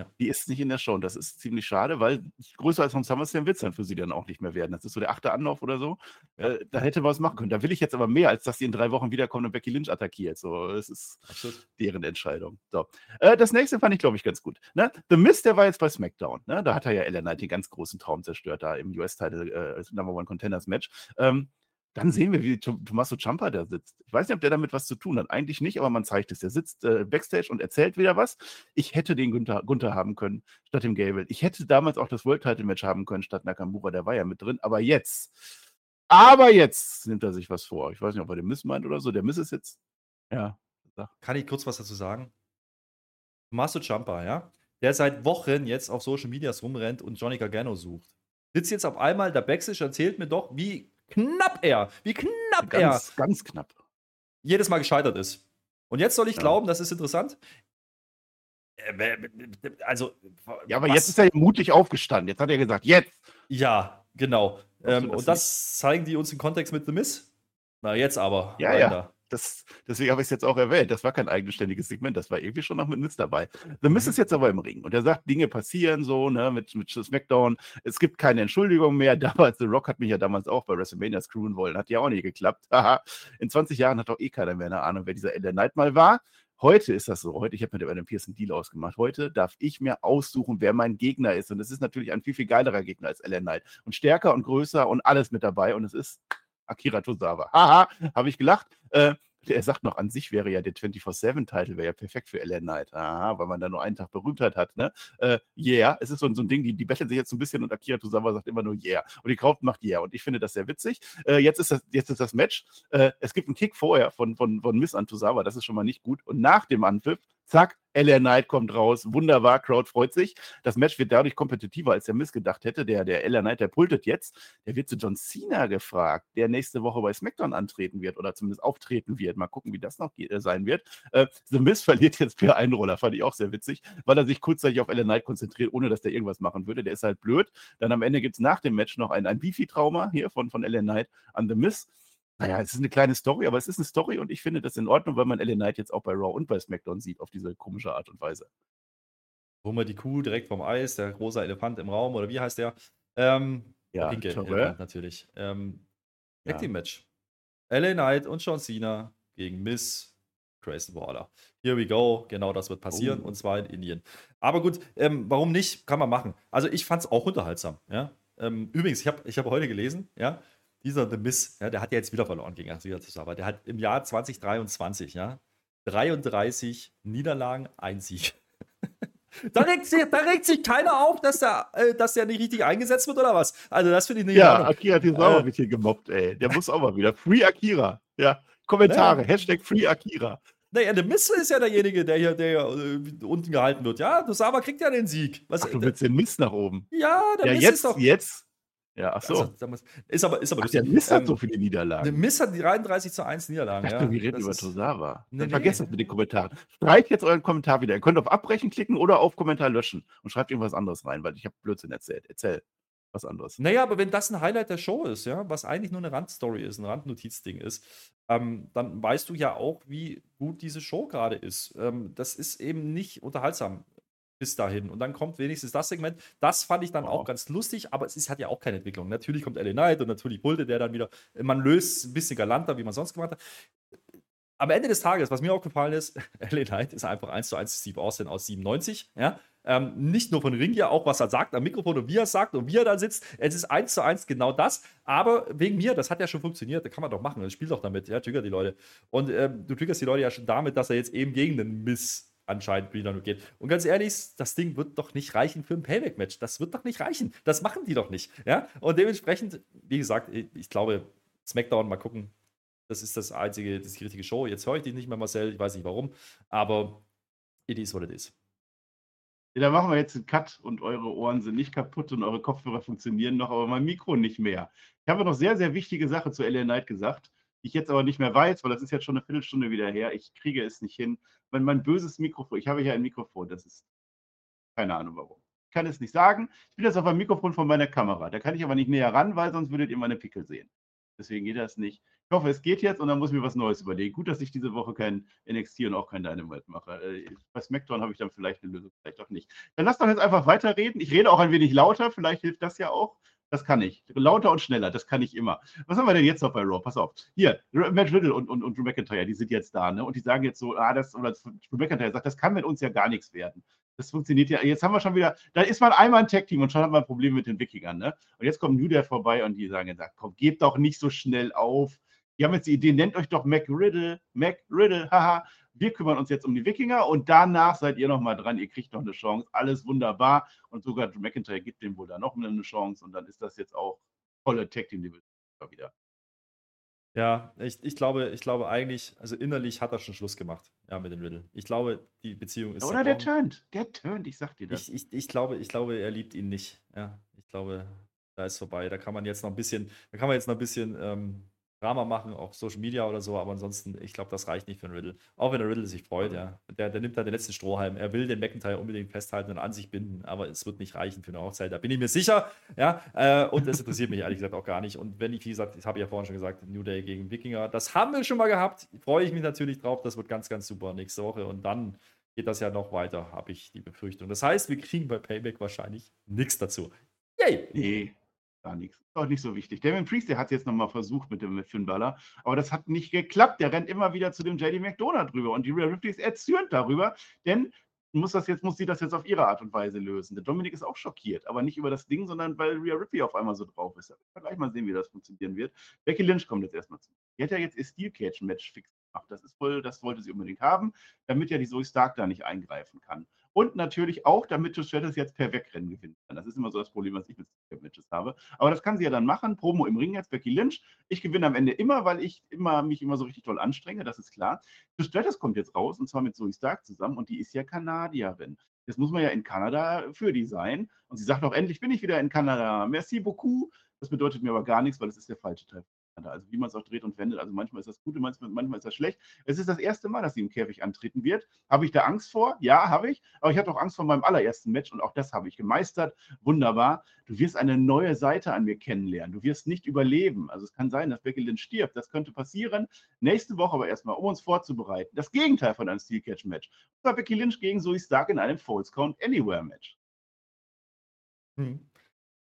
Ja. Die ist nicht in der Show und das ist ziemlich schade, weil größer als von SummerSlam wird es dann für sie dann auch nicht mehr werden. Das ist so der achte Anlauf oder so. Ja. Äh, da hätte man was machen können. Da will ich jetzt aber mehr, als dass sie in drei Wochen wiederkommen und Becky Lynch attackiert. So, es ist Absolut. deren Entscheidung. So. Äh, das nächste fand ich, glaube ich, ganz gut. Ne? The Mist, der war jetzt bei SmackDown. Ne? Da hat er ja Ellen Knight den ganz großen Traum zerstört, da im US-Title äh, Number One Contenders Match. Ähm, dann sehen wir, wie Tommaso Ciampa da sitzt. Ich weiß nicht, ob der damit was zu tun hat. Eigentlich nicht, aber man zeigt es. Der sitzt äh, backstage und erzählt wieder was. Ich hätte den Gunther, Gunther haben können statt dem Gable. Ich hätte damals auch das World Title Match haben können statt Nakamura. Der war ja mit drin. Aber jetzt, aber jetzt nimmt er sich was vor. Ich weiß nicht, ob er den Miss meint oder so. Der Miss ist jetzt, ja. Kann ich kurz was dazu sagen? Tommaso Ciampa, ja, der seit Wochen jetzt auf Social Medias rumrennt und Johnny Gargano sucht. Sitzt jetzt auf einmal der Backstage, erzählt mir doch, wie knapp er, wie knapp ganz, er ganz knapp. jedes Mal gescheitert ist. Und jetzt soll ich ja. glauben, das ist interessant. Äh, also, ja, aber was? jetzt ist er mutig aufgestanden. Jetzt hat er gesagt, jetzt. Ja, genau. Ähm, und das zeigen die uns im Kontext mit The Miss. Na, jetzt aber. Ja, ja. Das, deswegen habe ich es jetzt auch erwähnt. Das war kein eigenständiges Segment, das war irgendwie schon noch mit Miss dabei. The Miss mhm. ist jetzt aber im Ring und er sagt, Dinge passieren so, ne, mit, mit SmackDown. Es gibt keine Entschuldigung mehr. Damals, The Rock hat mich ja damals auch bei WrestleMania screwen wollen. Hat ja auch nie geklappt. In 20 Jahren hat doch eh keiner mehr eine Ahnung, wer dieser Ender Knight mal war. Heute ist das so. Heute, ich habe mit einem Pearson Deal ausgemacht. Heute darf ich mir aussuchen, wer mein Gegner ist. Und es ist natürlich ein viel, viel geilerer Gegner als Ellen Knight. Und stärker und größer und alles mit dabei. Und es ist Akira Tozawa. Haha, habe ich gelacht. Äh, er sagt noch, an sich wäre ja der 24-7-Title wäre ja perfekt für LA Knight. Aha, weil man da nur einen Tag Berühmtheit hat, ne? Äh, yeah, es ist so, so ein Ding, die, die betteln sich jetzt so ein bisschen und Akira Tozawa sagt immer nur yeah. Und die Kraut macht yeah. Und ich finde das sehr witzig. Äh, jetzt, ist das, jetzt ist das Match. Äh, es gibt einen Kick vorher von, von, von Miss an Tozawa, das ist schon mal nicht gut. Und nach dem Anpfiff Zack, LA Knight kommt raus. Wunderbar, Crowd freut sich. Das Match wird dadurch kompetitiver, als er missgedacht hätte. Der, der LA Knight, der pultet jetzt. Der wird zu John Cena gefragt, der nächste Woche bei SmackDown antreten wird oder zumindest auftreten wird. Mal gucken, wie das noch äh, sein wird. Äh, The Miz verliert jetzt per Einroller, fand ich auch sehr witzig, weil er sich kurzzeitig auf LA Knight konzentriert, ohne dass der irgendwas machen würde. Der ist halt blöd. Dann am Ende gibt es nach dem Match noch ein, ein Beefy-Trauma hier von, von LA Knight an The Miz. Naja, es ist eine kleine Story, aber es ist eine Story und ich finde das in Ordnung, weil man LA Knight jetzt auch bei Raw und bei SmackDown sieht, auf diese komische Art und Weise. Wo man die Kuh direkt vom Eis, der große Elefant im Raum, oder wie heißt der? Ähm, ja, pinke Elefant natürlich. Ähm, ja. Team Match. LA Knight und John Cena gegen Miss Grayson Waller. Here we go, genau das wird passieren oh. und zwar in Indien. Aber gut, ähm, warum nicht? Kann man machen. Also ich fand es auch unterhaltsam. Ja? Ähm, übrigens, ich habe ich hab heute gelesen, ja, dieser The Miss, ja, der hat ja jetzt wieder verloren gegen Akira Tozawa. Der hat im Jahr 2023, ja, 33 Niederlagen, ein Sieg. da, regt sich, da regt sich keiner auf, dass der, äh, dass der nicht richtig eingesetzt wird oder was. Also das finde ich nicht Ja, Akira Tozawa äh, ein bisschen gemobbt, ey. Der muss auch mal wieder. Free Akira. Ja, Kommentare. Ja. Hashtag Free Akira. Naja, der Mist ist ja derjenige, der hier, der hier äh, unten gehalten wird. Ja, Tozawa kriegt ja den Sieg. Was, Ach, du willst den Mist nach oben. Ja, der ja, Mist jetzt, ist doch... Jetzt ja, ach so. Also, ist aber, ist aber ach, der Miss hat ähm, so viele Niederlagen. Der Miss hat 33 zu 1 Niederlagen. Ich dachte, ja. wir reden das über Tosawa. Nee, nee. Vergesst das mit den Kommentaren. Streicht jetzt euren Kommentar wieder. Ihr könnt auf Abbrechen klicken oder auf Kommentar löschen und schreibt irgendwas anderes rein, weil ich habe Blödsinn erzählt. Erzähl was anderes. Naja, aber wenn das ein Highlight der Show ist, ja, was eigentlich nur eine Randstory ist, ein Randnotizding ist, ähm, dann weißt du ja auch, wie gut diese Show gerade ist. Ähm, das ist eben nicht unterhaltsam bis dahin. Und dann kommt wenigstens das Segment. Das fand ich dann wow. auch ganz lustig, aber es ist, hat ja auch keine Entwicklung. Natürlich kommt LA Knight und natürlich Bulde, der dann wieder, man löst ein bisschen galanter, wie man sonst gemacht hat. Am Ende des Tages, was mir aufgefallen ist, LA Knight ist einfach 1 zu 1 Steve Austin aus 97. Ja? Ähm, nicht nur von Ring ja, auch was er sagt am Mikrofon und wie er es sagt und wie er da sitzt. Es ist 1 zu 1 genau das. Aber wegen mir, das hat ja schon funktioniert, da kann man doch machen. Das spielt doch damit, ja, triggert die Leute. Und ähm, du triggerst die Leute ja schon damit, dass er jetzt eben gegen den Miss anscheinend wieder nur geht. Und ganz ehrlich, das Ding wird doch nicht reichen für ein Payback-Match. Das wird doch nicht reichen. Das machen die doch nicht. Ja? Und dementsprechend, wie gesagt, ich glaube, SmackDown, mal gucken. Das ist das einzige, das ist die richtige Show. Jetzt höre ich dich nicht mehr, Marcel. Ich weiß nicht warum. Aber it is what it is. Ja, dann machen wir jetzt einen Cut und eure Ohren sind nicht kaputt und eure Kopfhörer funktionieren noch, aber mein Mikro nicht mehr. Ich habe noch sehr, sehr wichtige Sache zu LA Knight gesagt ich jetzt aber nicht mehr weiß, weil das ist jetzt schon eine Viertelstunde wieder her. Ich kriege es nicht hin. Mein, mein böses Mikrofon, ich habe hier ein Mikrofon, das ist keine Ahnung warum. Ich kann es nicht sagen. Ich bin jetzt auf einem Mikrofon von meiner Kamera. Da kann ich aber nicht näher ran, weil sonst würdet ihr meine Pickel sehen. Deswegen geht das nicht. Ich hoffe, es geht jetzt und dann muss ich mir was Neues überlegen. Gut, dass ich diese Woche kein NXT und auch kein Dynamite mache. Äh, bei SmackDown habe ich dann vielleicht eine Lösung, vielleicht auch nicht. Dann lasst doch jetzt einfach weiterreden. Ich rede auch ein wenig lauter, vielleicht hilft das ja auch. Das kann ich. Lauter und schneller, das kann ich immer. Was haben wir denn jetzt noch bei Raw? Pass auf. Hier, Matt Riddle und, und, und Drew McIntyre, die sind jetzt da, ne? Und die sagen jetzt so, ah, das, oder Drew McIntyre sagt, das kann mit uns ja gar nichts werden. Das funktioniert ja. Jetzt haben wir schon wieder, da ist man einmal ein Tag-Team und schon hat man ein Problem mit den Wikingern, ne? Und jetzt kommt New Day vorbei und die sagen jetzt, komm, gebt doch nicht so schnell auf. Die haben jetzt die Idee, nennt euch doch Mac Riddle, Mac Riddle, haha wir kümmern uns jetzt um die Wikinger und danach seid ihr nochmal dran, ihr kriegt noch eine Chance, alles wunderbar und sogar Drew McIntyre gibt dem wohl da noch eine Chance und dann ist das jetzt auch tolle Tag Team Division wieder. Ja, ich, ich, glaube, ich glaube eigentlich, also innerlich hat er schon Schluss gemacht, ja, mit dem Riddle. Ich glaube, die Beziehung ist. Oder der turnt, der turnt, ich sag dir das. Ich, ich, ich, glaube, ich glaube, er liebt ihn nicht. Ja, ich glaube, da ist vorbei. Da kann man jetzt noch ein bisschen, da kann man jetzt noch ein bisschen ähm, Drama machen, auf Social Media oder so, aber ansonsten, ich glaube, das reicht nicht für einen Riddle. Auch wenn der Riddle sich freut, ja. Der, der nimmt da den letzten Strohhalm. Er will den McIntyre unbedingt festhalten und an sich binden, aber es wird nicht reichen für eine Hochzeit. Da bin ich mir sicher, ja. Äh, und das interessiert mich ehrlich gesagt auch gar nicht. Und wenn ich, wie gesagt, das habe ich ja vorhin schon gesagt, New Day gegen Wikinger, das haben wir schon mal gehabt. Freue ich mich natürlich drauf. Das wird ganz, ganz super nächste Woche. Und dann geht das ja noch weiter, habe ich die Befürchtung. Das heißt, wir kriegen bei Payback wahrscheinlich nichts dazu. Yay! Nee, gar nichts. Ist auch nicht so wichtig. Damien Priest, der hat es jetzt nochmal versucht mit dem mit Finn Balor, aber das hat nicht geklappt. Der rennt immer wieder zu dem JD McDonald drüber und die Real Ripley ist erzürnt darüber, denn muss das jetzt, muss sie das jetzt auf ihre Art und Weise lösen. Der Dominik ist auch schockiert, aber nicht über das Ding, sondern weil Rhea Ripley auf einmal so drauf ist. Wir gleich mal sehen, wie das funktionieren wird. Becky Lynch kommt jetzt erstmal zu. Die hat ja jetzt ihr Steel Cage Match fix gemacht. Das ist voll, das wollte sie unbedingt haben, damit ja die Zoe Stark da nicht eingreifen kann. Und natürlich auch, damit Trish Stratus jetzt per Wegrennen gewinnen kann. Das ist immer so das Problem, was ich mit Matches habe. Aber das kann sie ja dann machen. Promo im Ring jetzt, Becky Lynch. Ich gewinne am Ende immer, weil ich immer, mich immer so richtig toll anstrenge, das ist klar. Trish Stratus kommt jetzt raus und zwar mit Zoe Stark zusammen und die ist ja Kanadierin. Jetzt muss man ja in Kanada für die sein. Und sie sagt auch, endlich bin ich wieder in Kanada. Merci beaucoup. Das bedeutet mir aber gar nichts, weil es ist der falsche Teil also wie man es auch dreht und wendet. Also manchmal ist das gut, manchmal, manchmal ist das schlecht. Es ist das erste Mal, dass sie im Käfig antreten wird. Habe ich da Angst vor? Ja, habe ich. Aber ich hatte auch Angst vor meinem allerersten Match und auch das habe ich gemeistert. Wunderbar. Du wirst eine neue Seite an mir kennenlernen. Du wirst nicht überleben. Also es kann sein, dass Becky Lynch stirbt. Das könnte passieren. Nächste Woche aber erstmal, um uns vorzubereiten. Das Gegenteil von einem Steel Catch Match. Das war Becky Lynch gegen Zoe Stark in einem Falls Count Anywhere Match. Hm.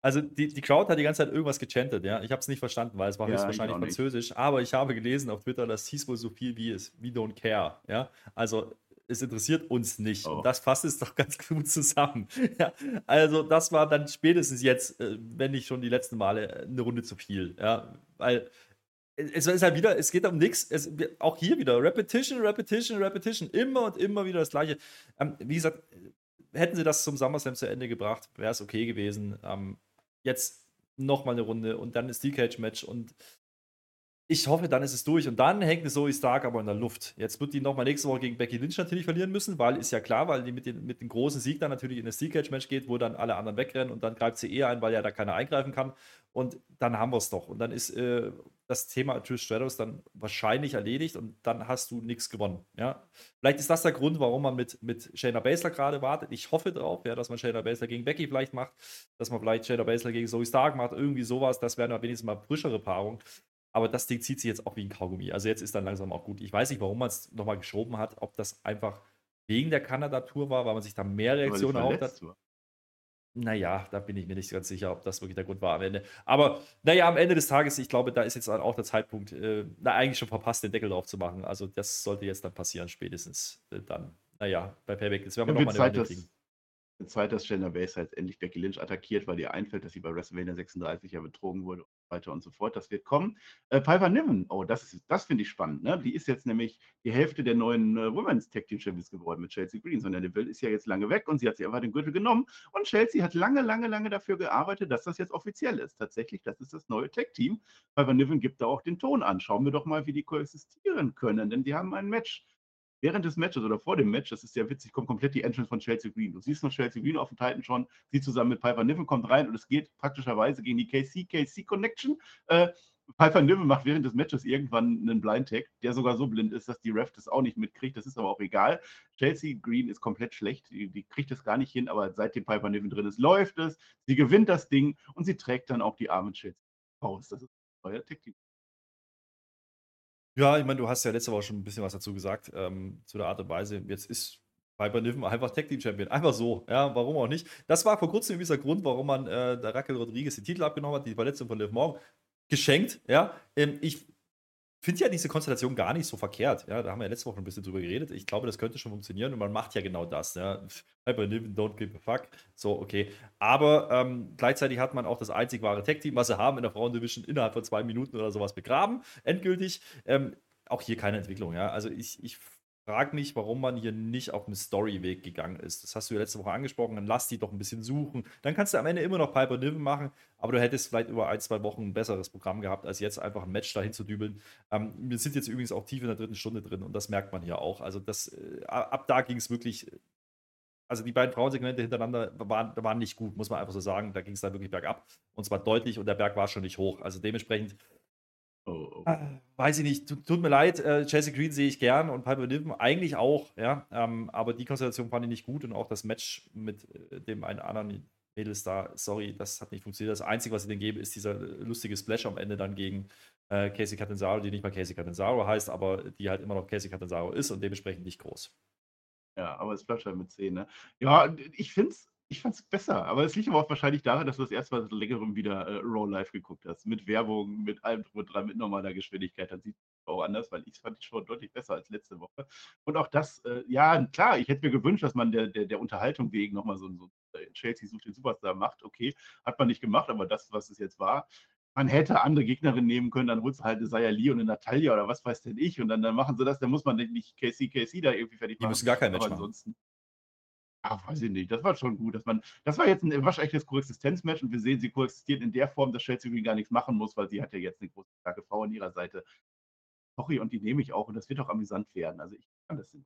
Also die, die Crowd hat die ganze Zeit irgendwas gechantet, ja. Ich habe es nicht verstanden, weil es war ja, höchstwahrscheinlich Französisch, aber ich habe gelesen auf Twitter, das hieß wohl so viel wie es We don't care, ja. Also es interessiert uns nicht. Oh. Das fasst es doch ganz gut zusammen. Ja, also das war dann spätestens jetzt, äh, wenn nicht schon die letzten Male, äh, eine Runde zu viel. Ja, weil es ist halt wieder, es geht um nichts. Auch hier wieder Repetition, Repetition, Repetition. Immer und immer wieder das Gleiche. Ähm, wie gesagt, hätten sie das zum SummerSlam zu Ende gebracht, wäre es okay gewesen. Ähm, jetzt nochmal eine Runde und dann ist die Cage-Match und ich hoffe, dann ist es durch. Und dann hängt Zoe Stark aber in der Luft. Jetzt wird die nochmal nächste Woche gegen Becky Lynch natürlich verlieren müssen, weil ist ja klar, weil die mit, den, mit dem großen Sieg dann natürlich in das Steel Cage Match geht, wo dann alle anderen wegrennen und dann greift sie eher ein, weil ja da keiner eingreifen kann. Und dann haben wir es doch. Und dann ist äh, das Thema Trish Stratus dann wahrscheinlich erledigt und dann hast du nichts gewonnen. Ja? Vielleicht ist das der Grund, warum man mit, mit Shayna Baszler gerade wartet. Ich hoffe drauf, ja, dass man Shayna Baszler gegen Becky vielleicht macht, dass man vielleicht Shayna Baszler gegen Zoe Stark macht, irgendwie sowas. Das wäre wenigstens mal frischere Paarung. Aber das Ding zieht sich jetzt auch wie ein Kaugummi. Also jetzt ist dann langsam auch gut. Ich weiß nicht, warum man es nochmal geschoben hat, ob das einfach wegen der Kanada-Tour war, weil man sich da mehr Reaktionen erhofft hat. Naja, da bin ich mir nicht ganz sicher, ob das wirklich der Grund war am Ende. Aber naja, am Ende des Tages, ich glaube, da ist jetzt auch der Zeitpunkt, äh, na, eigentlich schon verpasst, den Deckel drauf zu machen. Also das sollte jetzt dann passieren, spätestens äh, dann. Naja, bei Payback, jetzt werden wir nochmal eine Runde kriegen. Zeit, dass Shayna Baszler jetzt endlich Becky Lynch attackiert, weil ihr einfällt, dass sie bei WrestleMania 36 ja betrogen wurde und so weiter und so fort. Das wird kommen. Äh, Piper Niven, oh, das, das finde ich spannend. Ne? Die ist jetzt nämlich die Hälfte der neuen äh, Women's Tag Team Champions geworden mit Chelsea Green. Sondern Neville ist ja jetzt lange weg und sie hat sich einfach den Gürtel genommen. Und Chelsea hat lange, lange, lange dafür gearbeitet, dass das jetzt offiziell ist. Tatsächlich, das ist das neue Tag Team. Piper Niven gibt da auch den Ton an. Schauen wir doch mal, wie die koexistieren können, denn die haben ein Match während des Matches oder vor dem Match, das ist ja witzig, kommt komplett die Entrance von Chelsea Green. Du siehst noch Chelsea Green auf dem Titan schon, sie zusammen mit Piper Niven kommt rein und es geht praktischerweise gegen die KC-KC-Connection. Äh, Piper Niven macht während des Matches irgendwann einen Blind Tag, der sogar so blind ist, dass die Ref das auch nicht mitkriegt. Das ist aber auch egal. Chelsea Green ist komplett schlecht. Die, die kriegt es gar nicht hin, aber seitdem Piper Niven drin ist, läuft es. Sie gewinnt das Ding und sie trägt dann auch die arme Chelsea raus. Das ist ein neuer Tag Team. Ja, ich meine, du hast ja letzte Woche schon ein bisschen was dazu gesagt, ähm, zu der Art und Weise. Jetzt ist Piper Niven einfach Tag Team Champion. Einfach so. Ja, warum auch nicht? Das war vor kurzem übrigens der Grund, warum man äh, der Raquel Rodriguez den Titel abgenommen hat, die Verletzung von Liv Morgan. Geschenkt, ja. Ähm, ich finde ja diese Konstellation gar nicht so verkehrt. Ja, da haben wir ja letzte Woche ein bisschen drüber geredet. Ich glaube, das könnte schon funktionieren und man macht ja genau das. Ja. Don't give a fuck. So, okay. Aber ähm, gleichzeitig hat man auch das einzig wahre Tech-Team, was sie haben in der Frauendivision, innerhalb von zwei Minuten oder sowas begraben. Endgültig. Ähm, auch hier keine Entwicklung, ja. Also ich, ich frage mich, warum man hier nicht auf einen Storyweg gegangen ist. Das hast du ja letzte Woche angesprochen, dann lass die doch ein bisschen suchen. Dann kannst du am Ende immer noch Piper Niven machen, aber du hättest vielleicht über ein, zwei Wochen ein besseres Programm gehabt, als jetzt einfach ein Match dahin zu dübeln. Ähm, wir sind jetzt übrigens auch tief in der dritten Stunde drin und das merkt man hier auch. Also das, äh, ab da ging es wirklich also die beiden Frauensegmente hintereinander waren, waren nicht gut, muss man einfach so sagen. Da ging es dann wirklich bergab. Und zwar deutlich und der Berg war schon nicht hoch. Also dementsprechend Oh, oh. Äh, weiß ich nicht, tut, mir leid, äh, Chelsea Green sehe ich gern und Piper Niven eigentlich auch, ja. Ähm, aber die Konstellation fand ich nicht gut und auch das Match mit äh, dem einen anderen Mädels da, sorry, das hat nicht funktioniert. Das Einzige, was ich denen gebe, ist dieser lustige Splash am Ende dann gegen äh, Casey Catanzaro, die nicht mal Casey Catanzaro heißt, aber die halt immer noch Casey Catanzaro ist und dementsprechend nicht groß. Ja, aber es bleibt halt mit 10, ne? Ja, ich finde es ich fand es besser, aber es liegt aber auch wahrscheinlich daran, dass du das erste Mal seit längerem wieder äh, Raw Live geguckt hast. Mit Werbung, mit allem drum dran, mit normaler Geschwindigkeit. Dann sieht es auch anders, weil ich fand die schon deutlich besser als letzte Woche. Und auch das, äh, ja, klar, ich hätte mir gewünscht, dass man der, der, der Unterhaltung wegen nochmal so, so äh, Chelsea sucht den Superstar macht. Okay, hat man nicht gemacht, aber das, was es jetzt war, man hätte andere Gegnerinnen nehmen können, dann holst du halt eine Sayali und eine Natalia oder was weiß denn ich und dann, dann machen sie das, dann muss man nicht Casey Casey da irgendwie fertig machen. Die müssen gar kein Match aber ansonsten, Ach, weiß ich nicht. Das war schon gut, dass man. Das war jetzt ein wahrscheinlich Koexistenzmatch und wir sehen, sie koexistiert in der Form, dass Chelsea gar nichts machen muss, weil sie hat ja jetzt eine große starke Frau an ihrer Seite. Sorry, und die nehme ich auch und das wird auch amüsant werden. Also ich kann das sehen.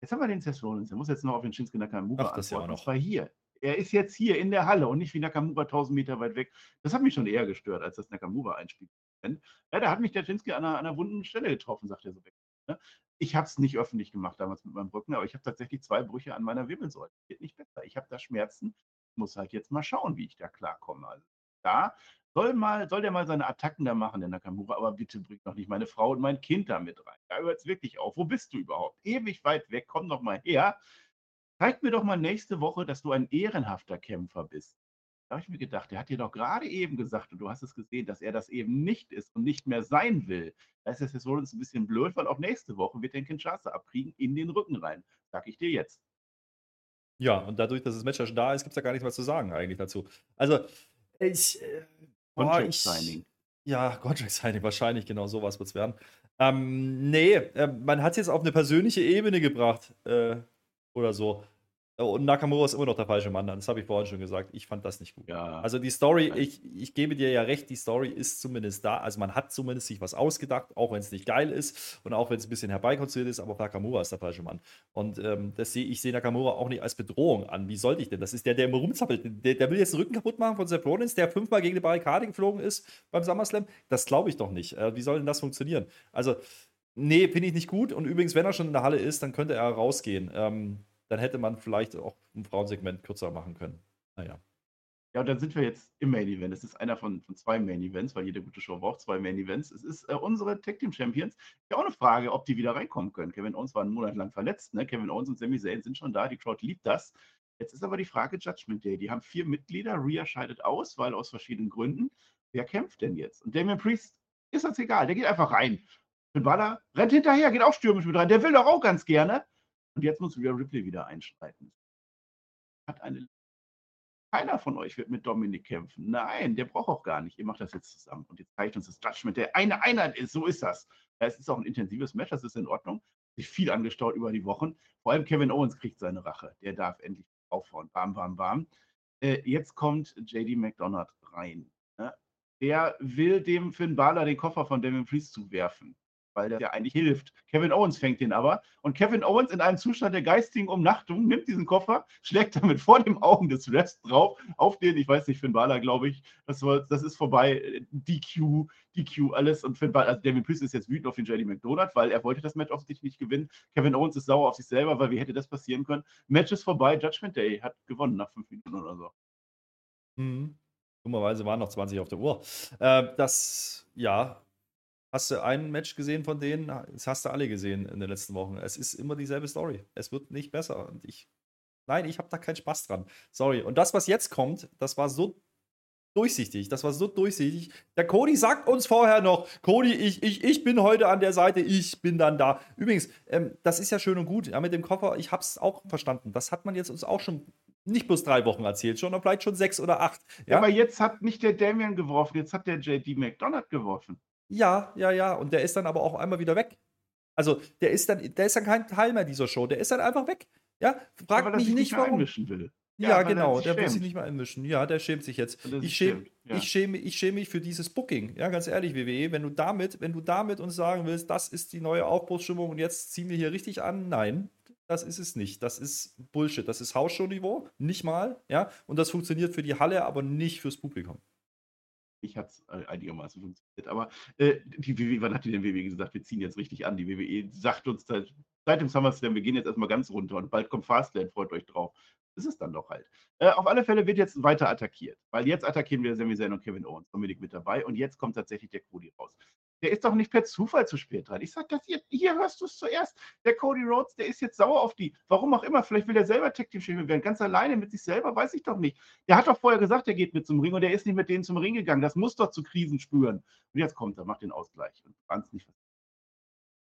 Jetzt haben wir den Seth Rollins. Der muss jetzt noch auf den Shinsuke Nakamura Ach, das antworten. Ja noch. war hier. Er ist jetzt hier in der Halle und nicht wie Nakamura 1000 Meter weit weg. Das hat mich schon eher gestört, als das Nakamura einspielt. Ja, da hat mich der Shinsuke an einer, an einer wunden Stelle getroffen, sagt er so weg. Ne? Ich habe es nicht öffentlich gemacht damals mit meinem Rücken, aber ich habe tatsächlich zwei Brüche an meiner Wirbelsäule. Geht nicht besser. Ich habe da Schmerzen. Muss halt jetzt mal schauen, wie ich da klarkomme. Also da soll, mal, soll der mal seine Attacken da machen, der Nakamura, aber bitte bringt noch nicht meine Frau und mein Kind da mit rein. Da hört es wirklich auf. Wo bist du überhaupt? Ewig weit weg, komm doch mal her. Zeig mir doch mal nächste Woche, dass du ein ehrenhafter Kämpfer bist. Da habe ich mir gedacht, der hat dir doch gerade eben gesagt, und du hast es gesehen, dass er das eben nicht ist und nicht mehr sein will. Da ist es jetzt wohl ein bisschen blöd, weil auch nächste Woche wird er den Kinshasa abkriegen in den Rücken rein. Sag ich dir jetzt. Ja, und dadurch, dass das Match ja schon da ist, gibt es da gar nichts mehr zu sagen eigentlich dazu. Also, ich. Äh, Contract Signing. Ja, Contract Signing, wahrscheinlich genau sowas wird es werden. Ähm, nee, äh, man hat es jetzt auf eine persönliche Ebene gebracht. Äh, oder so. Und Nakamura ist immer noch der falsche Mann, das habe ich vorhin schon gesagt. Ich fand das nicht gut. Ja. Also die Story, ich, ich gebe dir ja recht, die Story ist zumindest da. Also man hat zumindest sich was ausgedacht, auch wenn es nicht geil ist und auch wenn es ein bisschen herbeikonstruiert ist, aber Nakamura ist der falsche Mann. Und ähm, das seh, ich sehe Nakamura auch nicht als Bedrohung an. Wie sollte ich denn? Das ist der, der immer rumzappelt. Der, der will jetzt den Rücken kaputt machen von Seth Rollins, der fünfmal gegen die Barrikade geflogen ist beim SummerSlam. Das glaube ich doch nicht. Äh, wie soll denn das funktionieren? Also, nee, finde ich nicht gut. Und übrigens, wenn er schon in der Halle ist, dann könnte er rausgehen. Ähm, dann hätte man vielleicht auch ein Frauensegment kürzer machen können. Naja. Ja, und dann sind wir jetzt im Main Event. Es ist einer von, von zwei Main Events, weil jede gute Show braucht zwei Main Events. Es ist äh, unsere Tag Team Champions. Ja, auch eine Frage, ob die wieder reinkommen können. Kevin Owens war einen Monat lang verletzt. Ne? Kevin Owens und Sami Zayn sind schon da. Die Crowd liebt das. Jetzt ist aber die Frage Judgment Day. Die haben vier Mitglieder. Rhea scheidet aus, weil aus verschiedenen Gründen. Wer kämpft denn jetzt? Und Damien Priest ist das egal. Der geht einfach rein. Finn Balor rennt hinterher, geht auch stürmisch mit rein. Der will doch auch ganz gerne. Und jetzt muss Rhea Ripley wieder einschreiten. Hat eine. Keiner von euch wird mit Dominik kämpfen. Nein, der braucht auch gar nicht. Ihr macht das jetzt zusammen. Und jetzt zeigt uns das Judgment, der eine Einheit ist. So ist das. Es ist auch ein intensives Match, das ist in Ordnung. Sich viel angestaut über die Wochen. Vor allem Kevin Owens kriegt seine Rache. Der darf endlich aufhauen. Bam, bam, bam. Äh, jetzt kommt JD McDonald rein. Ja, der will dem Finn Balor den Koffer von Damien Priest zuwerfen weil der ja eigentlich hilft. Kevin Owens fängt den aber. Und Kevin Owens in einem Zustand der geistigen Umnachtung nimmt diesen Koffer, schlägt damit vor den Augen des Refs drauf, auf den, ich weiß nicht, Finn Balor, glaube ich, das, war, das ist vorbei, DQ, DQ, alles. Und Finn Balor, also Devin Priest ist jetzt wütend auf den JD McDonald, weil er wollte das Match offensichtlich nicht gewinnen. Kevin Owens ist sauer auf sich selber, weil wie hätte das passieren können? Match ist vorbei, Judgment Day hat gewonnen nach fünf Minuten oder so. Mhm. Dummerweise waren noch 20 auf der Uhr. Äh, das, ja, Hast du ein Match gesehen von denen? Das hast du alle gesehen in den letzten Wochen. Es ist immer dieselbe Story. Es wird nicht besser. Und ich, nein, ich habe da keinen Spaß dran. Sorry. Und das, was jetzt kommt, das war so durchsichtig. Das war so durchsichtig. Der Cody sagt uns vorher noch, Cody, ich, ich, ich bin heute an der Seite, ich bin dann da. Übrigens, ähm, das ist ja schön und gut. Ja, mit dem Koffer, ich habe es auch verstanden. Das hat man jetzt uns auch schon nicht bloß drei Wochen erzählt, sondern vielleicht schon sechs oder acht. Ja, aber jetzt hat nicht der Damian geworfen, jetzt hat der JD McDonald geworfen. Ja, ja, ja. Und der ist dann aber auch einmal wieder weg. Also, der ist dann, der ist dann kein Teil mehr dieser Show. Der ist dann einfach weg. Ja, frag ja, mich nicht, warum. Einmischen will. Ja, ja genau, der will sich nicht mehr einmischen. Ja, der schämt sich jetzt. Ich schäme, ja. ich, schäme, ich schäme mich für dieses Booking. Ja, ganz ehrlich, WWE, wenn du damit, wenn du damit uns sagen willst, das ist die neue Aufbruchsstimmung und jetzt ziehen wir hier richtig an, nein, das ist es nicht. Das ist Bullshit. Das ist Hausshow-Niveau, nicht mal. Ja, und das funktioniert für die Halle, aber nicht fürs Publikum. Ich hat es äh, einigermaßen funktioniert. Aber äh, die WWE, wann hat die denn WWE gesagt, wir ziehen jetzt richtig an? Die WWE sagt uns seit, seit dem SummerSlam, wir gehen jetzt erstmal ganz runter und bald kommt Fastlane, freut euch drauf. Das ist dann doch halt. Äh, auf alle Fälle wird jetzt weiter attackiert, weil jetzt attackieren wir Sami Zayn und Kevin Owens, Dominik mit dabei und jetzt kommt tatsächlich der Cody raus. Der ist doch nicht per Zufall zu spät dran. Ich sag das hier, hier hörst du es zuerst. Der Cody Rhodes, der ist jetzt sauer auf die. Warum auch immer. Vielleicht will er selber Tag Team Champion werden. Ganz alleine mit sich selber, weiß ich doch nicht. Der hat doch vorher gesagt, er geht mit zum Ring und er ist nicht mit denen zum Ring gegangen. Das muss doch zu Krisen spüren. Und jetzt kommt er, macht den Ausgleich und kannst nicht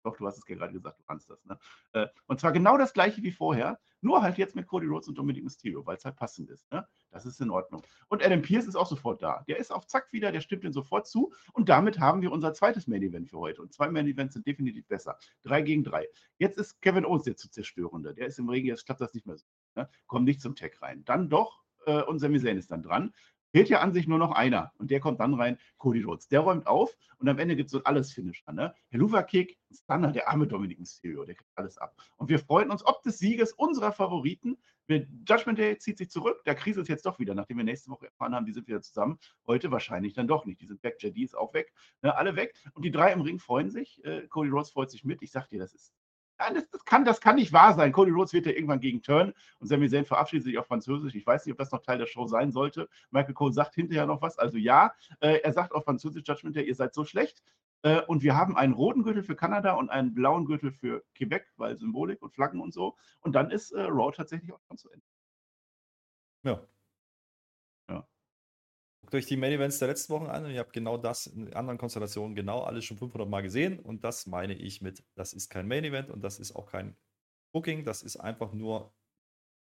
doch, du hast es gerade gesagt, du kannst das. Ne? Äh, und zwar genau das gleiche wie vorher, nur halt jetzt mit Cody Rhodes und Dominic Mysterio, weil es halt passend ist. Ne? Das ist in Ordnung. Und Adam Pierce ist auch sofort da. Der ist auf Zack wieder, der stimmt den sofort zu. Und damit haben wir unser zweites Main Event für heute. Und zwei Main Events sind definitiv besser. Drei gegen drei. Jetzt ist Kevin Owens der zu zerstörende. Der ist im Ring, jetzt klappt das nicht mehr so. Ne? Kommt nicht zum Tag rein. Dann doch äh, und Sami Zayn ist dann dran. Fehlt ja an sich nur noch einer und der kommt dann rein, Cody Rhodes. Der räumt auf und am Ende gibt es so alles Finisher. Ne? Helluva-Kick, Stunner, der arme Dominic Mysterio, der kriegt alles ab. Und wir freuen uns ob des Sieges unserer Favoriten. Judgment Day zieht sich zurück. Der Krise ist jetzt doch wieder, nachdem wir nächste Woche erfahren haben, die sind wieder zusammen. Heute wahrscheinlich dann doch nicht. Die sind weg. JD ist auch weg. Ne? Alle weg. Und die drei im Ring freuen sich. Äh, Cody Rhodes freut sich mit. Ich sag dir, das ist das, das, kann, das kann nicht wahr sein. Cody Rhodes wird ja irgendwann gegen Turn und Sami Zayn verabschiedet sich auf Französisch. Ich weiß nicht, ob das noch Teil der Show sein sollte. Michael Cole sagt hinterher noch was. Also ja, äh, er sagt auf Französisch Judgment Day, ihr seid so schlecht. Äh, und wir haben einen roten Gürtel für Kanada und einen blauen Gürtel für Quebec, weil Symbolik und Flaggen und so. Und dann ist äh, Raw tatsächlich auch schon zu Ende. Ja, euch die Main Events der letzten Wochen an und ihr habt genau das in anderen Konstellationen genau alles schon 500 Mal gesehen. Und das meine ich mit, das ist kein Main Event und das ist auch kein Booking, das ist einfach nur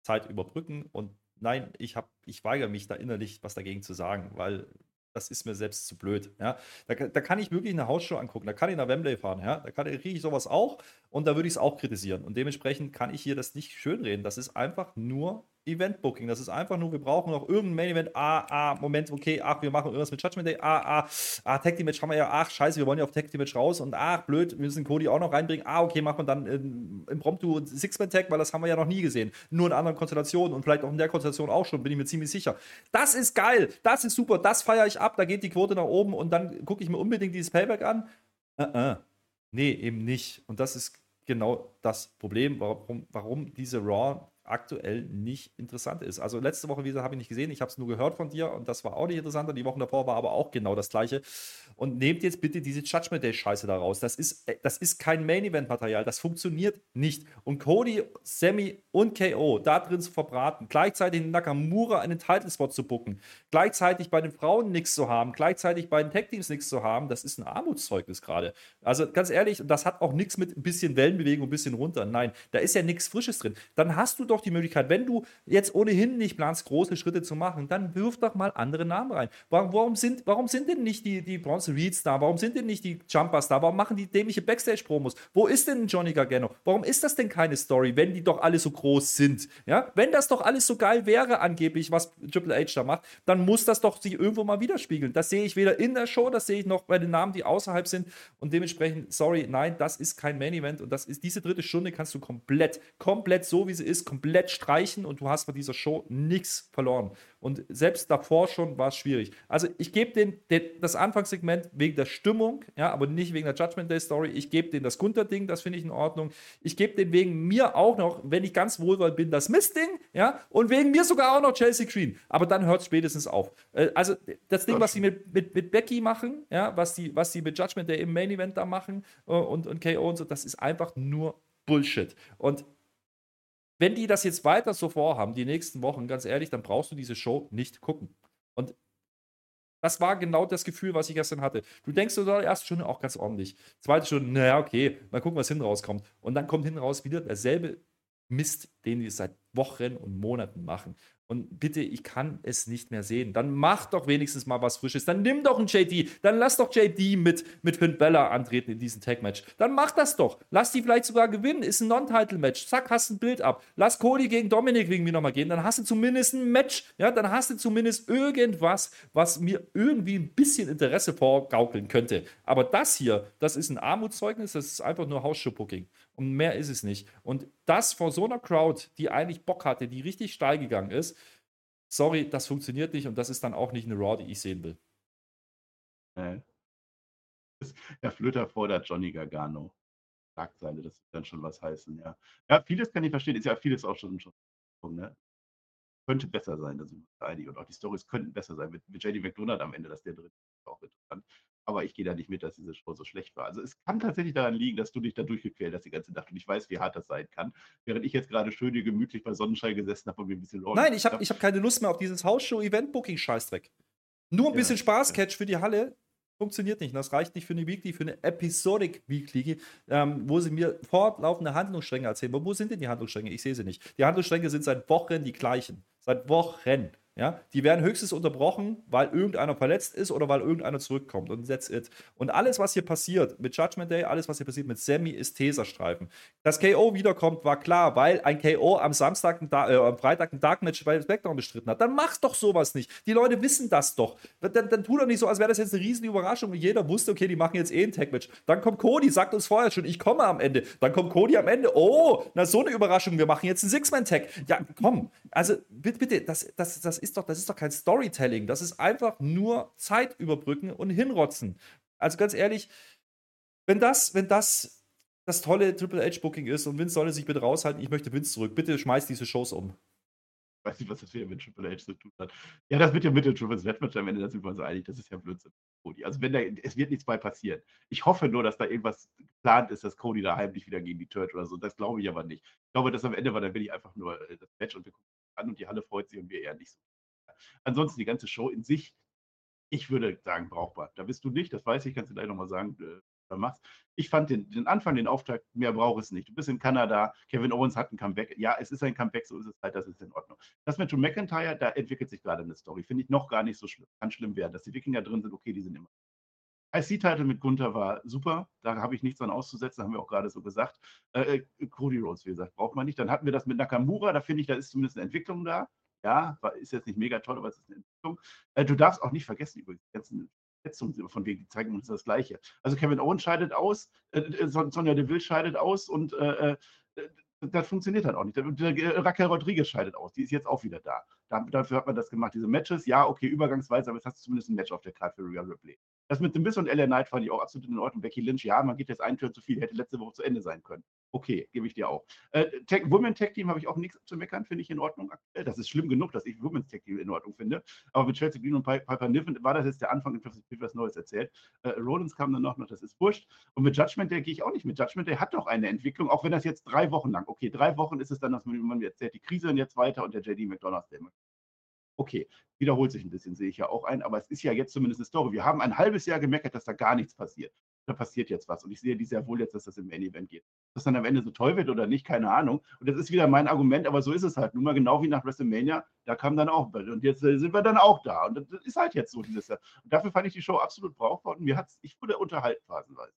Zeit überbrücken. Und nein, ich, hab, ich weigere mich da innerlich was dagegen zu sagen, weil das ist mir selbst zu blöd. Ja? Da, da kann ich wirklich eine Hausshow angucken, da kann ich nach Wembley fahren, ja? da kriege ich sowas auch und da würde ich es auch kritisieren. Und dementsprechend kann ich hier das nicht schönreden. Das ist einfach nur Event-Booking. Das ist einfach nur, wir brauchen noch irgendein Main-Event. Ah, ah, Moment, okay, ach, wir machen irgendwas mit Judgment Day. Ah, ah, ah, Tag Team Match haben wir ja. Ach, scheiße, wir wollen ja auf Tag Team Match raus. Und ach, blöd, wir müssen Cody auch noch reinbringen. Ah, okay, machen wir dann im Impromptu Six-Man-Tag, weil das haben wir ja noch nie gesehen. Nur in anderen Konstellationen und vielleicht auch in der Konstellation auch schon, bin ich mir ziemlich sicher. Das ist geil, das ist super, das feiere ich ab. Da geht die Quote nach oben und dann gucke ich mir unbedingt dieses Payback an. Uh -uh. Nee, eben nicht. Und das ist genau das Problem, warum, warum diese Raw aktuell nicht interessant ist. Also letzte Woche, wie gesagt, habe ich nicht gesehen. Ich habe es nur gehört von dir und das war auch nicht interessanter. Die Wochen davor war aber auch genau das gleiche. Und nehmt jetzt bitte diese Judgment Day-Scheiße da raus. Das ist, äh, das ist kein Main-Event-Material. Das funktioniert nicht. Und Cody, Sammy und KO da drin zu verbraten, gleichzeitig in Nakamura einen Title-Spot zu bucken, gleichzeitig bei den Frauen nichts zu haben, gleichzeitig bei den Tag-Teams nichts zu haben, das ist ein Armutszeugnis gerade. Also ganz ehrlich, das hat auch nichts mit ein bisschen Wellenbewegung, ein bisschen runter. Nein, da ist ja nichts Frisches drin. Dann hast du doch die Möglichkeit, wenn du jetzt ohnehin nicht planst, große Schritte zu machen, dann wirf doch mal andere Namen rein. Warum sind, warum sind denn nicht die, die Bronze Reeds da? Warum sind denn nicht die Jumpers da? Warum machen die dämliche Backstage-Promos? Wo ist denn Johnny Gargano? Warum ist das denn keine Story, wenn die doch alle so groß sind? Ja, wenn das doch alles so geil wäre, angeblich, was Triple H da macht, dann muss das doch sich irgendwo mal widerspiegeln. Das sehe ich weder in der Show, das sehe ich noch bei den Namen, die außerhalb sind. Und dementsprechend, sorry, nein, das ist kein Main Event und das ist diese dritte Stunde kannst du komplett, komplett so wie sie ist, komplett streichen und du hast bei dieser Show nichts verloren. Und selbst davor schon war es schwierig. Also ich gebe den, den, das Anfangssegment wegen der Stimmung, ja, aber nicht wegen der Judgment Day Story. Ich gebe den das Gunter-Ding, das finde ich in Ordnung. Ich gebe den wegen mir auch noch, wenn ich ganz wohlwollend bin, das Mist-Ding, ja, und wegen mir sogar auch noch Chelsea Green. Aber dann hört es spätestens auf. Äh, also das Ding, was sie mit, mit, mit Becky machen, ja, was die, was die mit Judgment Day im Main Event da machen äh, und, und KO und so, das ist einfach nur Bullshit. Und wenn die das jetzt weiter so vorhaben, die nächsten Wochen, ganz ehrlich, dann brauchst du diese Show nicht gucken. Und das war genau das Gefühl, was ich gestern hatte. Du denkst so, erste Stunde auch ganz ordentlich. Zweite Stunde, naja, okay, mal gucken, was hinten rauskommt. Und dann kommt hinten raus wieder derselbe Mist, den die seit Wochen und Monaten machen. Und bitte, ich kann es nicht mehr sehen. Dann mach doch wenigstens mal was Frisches. Dann nimm doch einen JD. Dann lass doch JD mit, mit Finn Bella antreten in diesem Tag-Match. Dann mach das doch. Lass die vielleicht sogar gewinnen. Ist ein Non-Title-Match. Zack, hast ein Bild ab. Lass Cody gegen Dominik wegen mir nochmal gehen. Dann hast du zumindest ein Match. Ja, dann hast du zumindest irgendwas, was mir irgendwie ein bisschen Interesse vorgaukeln könnte. Aber das hier, das ist ein Armutszeugnis. Das ist einfach nur Hausschuh-Booking. Und mehr ist es nicht. Und das vor so einer Crowd, die eigentlich Bock hatte, die richtig steil gegangen ist, sorry, das funktioniert nicht und das ist dann auch nicht eine Raw, die ich sehen will. Äh. Der Flöter fordert Johnny Gargano. Schlagzeile, das wird dann schon was heißen, ja. Ja, vieles kann ich verstehen, ist ja vieles auch schon, schon ne? Könnte besser sein, da sind wir einig. Und auch die Stories könnten besser sein. Mit, mit JD McDonald am Ende, dass der drin ist, auch interessant. Aber ich gehe da nicht mit, dass diese Show so schlecht war. Also es kann tatsächlich daran liegen, dass du dich da durchgequält hast die ganze Nacht und ich weiß, wie hart das sein kann. Während ich jetzt gerade schön hier gemütlich bei Sonnenschein gesessen habe und mir ein bisschen Nein, ich habe hab keine Lust mehr auf dieses Hausshow-Event-Booking-Scheißdreck. Nur ein ja, bisschen Spaß-Catch für die Halle, funktioniert nicht. Das reicht nicht für eine Weekly, für eine Episodic Weekly, ähm, wo sie mir fortlaufende Handlungsstränge erzählen. Aber wo sind denn die Handlungsstränge? Ich sehe sie nicht. Die Handlungsstränge sind seit Wochen die gleichen. Seit Wochen. Ja, die werden höchstens unterbrochen, weil irgendeiner verletzt ist oder weil irgendeiner zurückkommt. Und that's it. Und alles, was hier passiert mit Judgment Day, alles, was hier passiert mit Sammy, ist Teserstreifen. Dass KO wiederkommt, war klar, weil ein KO am Samstag, äh, am Freitag ein Dark Match bei SmackDown bestritten hat. Dann mach's doch sowas nicht. Die Leute wissen das doch. Dann, dann tu doch nicht so, als wäre das jetzt eine riesen Überraschung. Jeder wusste, okay, die machen jetzt eh ein Tag-Match. Dann kommt Cody, sagt uns vorher schon, ich komme am Ende. Dann kommt Cody am Ende. Oh, na so eine Überraschung, wir machen jetzt einen Six-Man-Tag. Ja, komm. Also bitte, bitte, das, das, das ist doch, das ist doch kein Storytelling. Das ist einfach nur Zeit überbrücken und hinrotzen. Also ganz ehrlich, wenn das, wenn das das tolle Triple H-Booking ist und Vince solle sich bitte raushalten, ich möchte Vince zurück. Bitte schmeiß diese Shows um. Ich weiß nicht, was das wieder mit Triple H zu tun hat. Ja, das wird ja mit dem Triple Threat Match am Ende, da sind wir uns einig, das ist ja Blödsinn. Cody. Also wenn da, es wird nichts bei passieren. Ich hoffe nur, dass da irgendwas geplant ist, dass Cody da heimlich wieder gegen die Turtle oder so. Das glaube ich aber nicht. Ich glaube, dass am Ende war dann ich einfach nur äh, das Match und wir gucken an und die Halle freut sich und wir eher nicht so. Ansonsten die ganze Show in sich, ich würde sagen, brauchbar. Da bist du nicht, das weiß ich, kannst du gleich nochmal sagen, äh, machst. Ich fand den, den, Anfang, den Auftakt, mehr braucht es nicht. Du bist in Kanada, Kevin Owens hat ein Comeback. Ja, es ist ein Comeback, so ist es halt, das ist in Ordnung. Das mit Joe McIntyre, da entwickelt sich gerade eine Story. Finde ich noch gar nicht so schlimm. Kann schlimm werden. Dass die Wikinger drin sind, okay, die sind immer. IC-Title mit Gunther war super, da habe ich nichts dran auszusetzen, haben wir auch gerade so gesagt. Äh, äh, Cody Rhodes, wie gesagt, braucht man nicht. Dann hatten wir das mit Nakamura, da finde ich, da ist zumindest eine Entwicklung da. Ja, ist jetzt nicht mega toll, aber es ist eine Entwicklung. Äh, du darfst auch nicht vergessen, übrigens, die ganzen Verletzungen von wegen, die zeigen uns das Gleiche. Also Kevin Owens scheidet aus, äh, äh Sonja Deville scheidet aus und äh, äh das funktioniert halt auch nicht. Raquel Rodriguez scheidet aus, die ist jetzt auch wieder da. Dafür hat man das gemacht. Diese Matches, ja, okay, übergangsweise, aber jetzt hast du zumindest ein Match auf der Karte für Rhea Ripley. Das mit dem Biss und LA Knight fand ich auch absolut in Ordnung. Becky Lynch, ja, man geht jetzt einen Tür zu viel, hätte letzte Woche zu Ende sein können. Okay, gebe ich dir auch. Äh, Tech, Women Tag Team habe ich auch nichts zu meckern, finde ich in Ordnung. Das ist schlimm genug, dass ich Women's Tag Team in Ordnung finde. Aber mit Chelsea Green und Piper Niven war das jetzt der Anfang, ich was Neues erzählt. Äh, Rollins kam dann noch, das ist wurscht. Und mit Judgment Day gehe ich auch nicht mit. Judgment Day hat doch eine Entwicklung, auch wenn das jetzt drei Wochen lang, okay, drei Wochen ist es dann, dass man, man erzählt, die Krise und jetzt weiter und der JD McDonalds, der Okay, wiederholt sich ein bisschen, sehe ich ja auch ein, aber es ist ja jetzt zumindest eine Story. Wir haben ein halbes Jahr gemeckert, dass da gar nichts passiert. Da passiert jetzt was und ich sehe dies ja wohl jetzt, dass das im Main-Event geht. Dass dann am Ende so toll wird oder nicht, keine Ahnung. Und das ist wieder mein Argument, aber so ist es halt. Nun mal genau wie nach WrestleMania, da kam dann auch und jetzt äh, sind wir dann auch da. Und das ist halt jetzt so dieses Jahr. Und dafür fand ich die Show absolut brauchbar und mir hat's, ich wurde unterhalten phasenweise.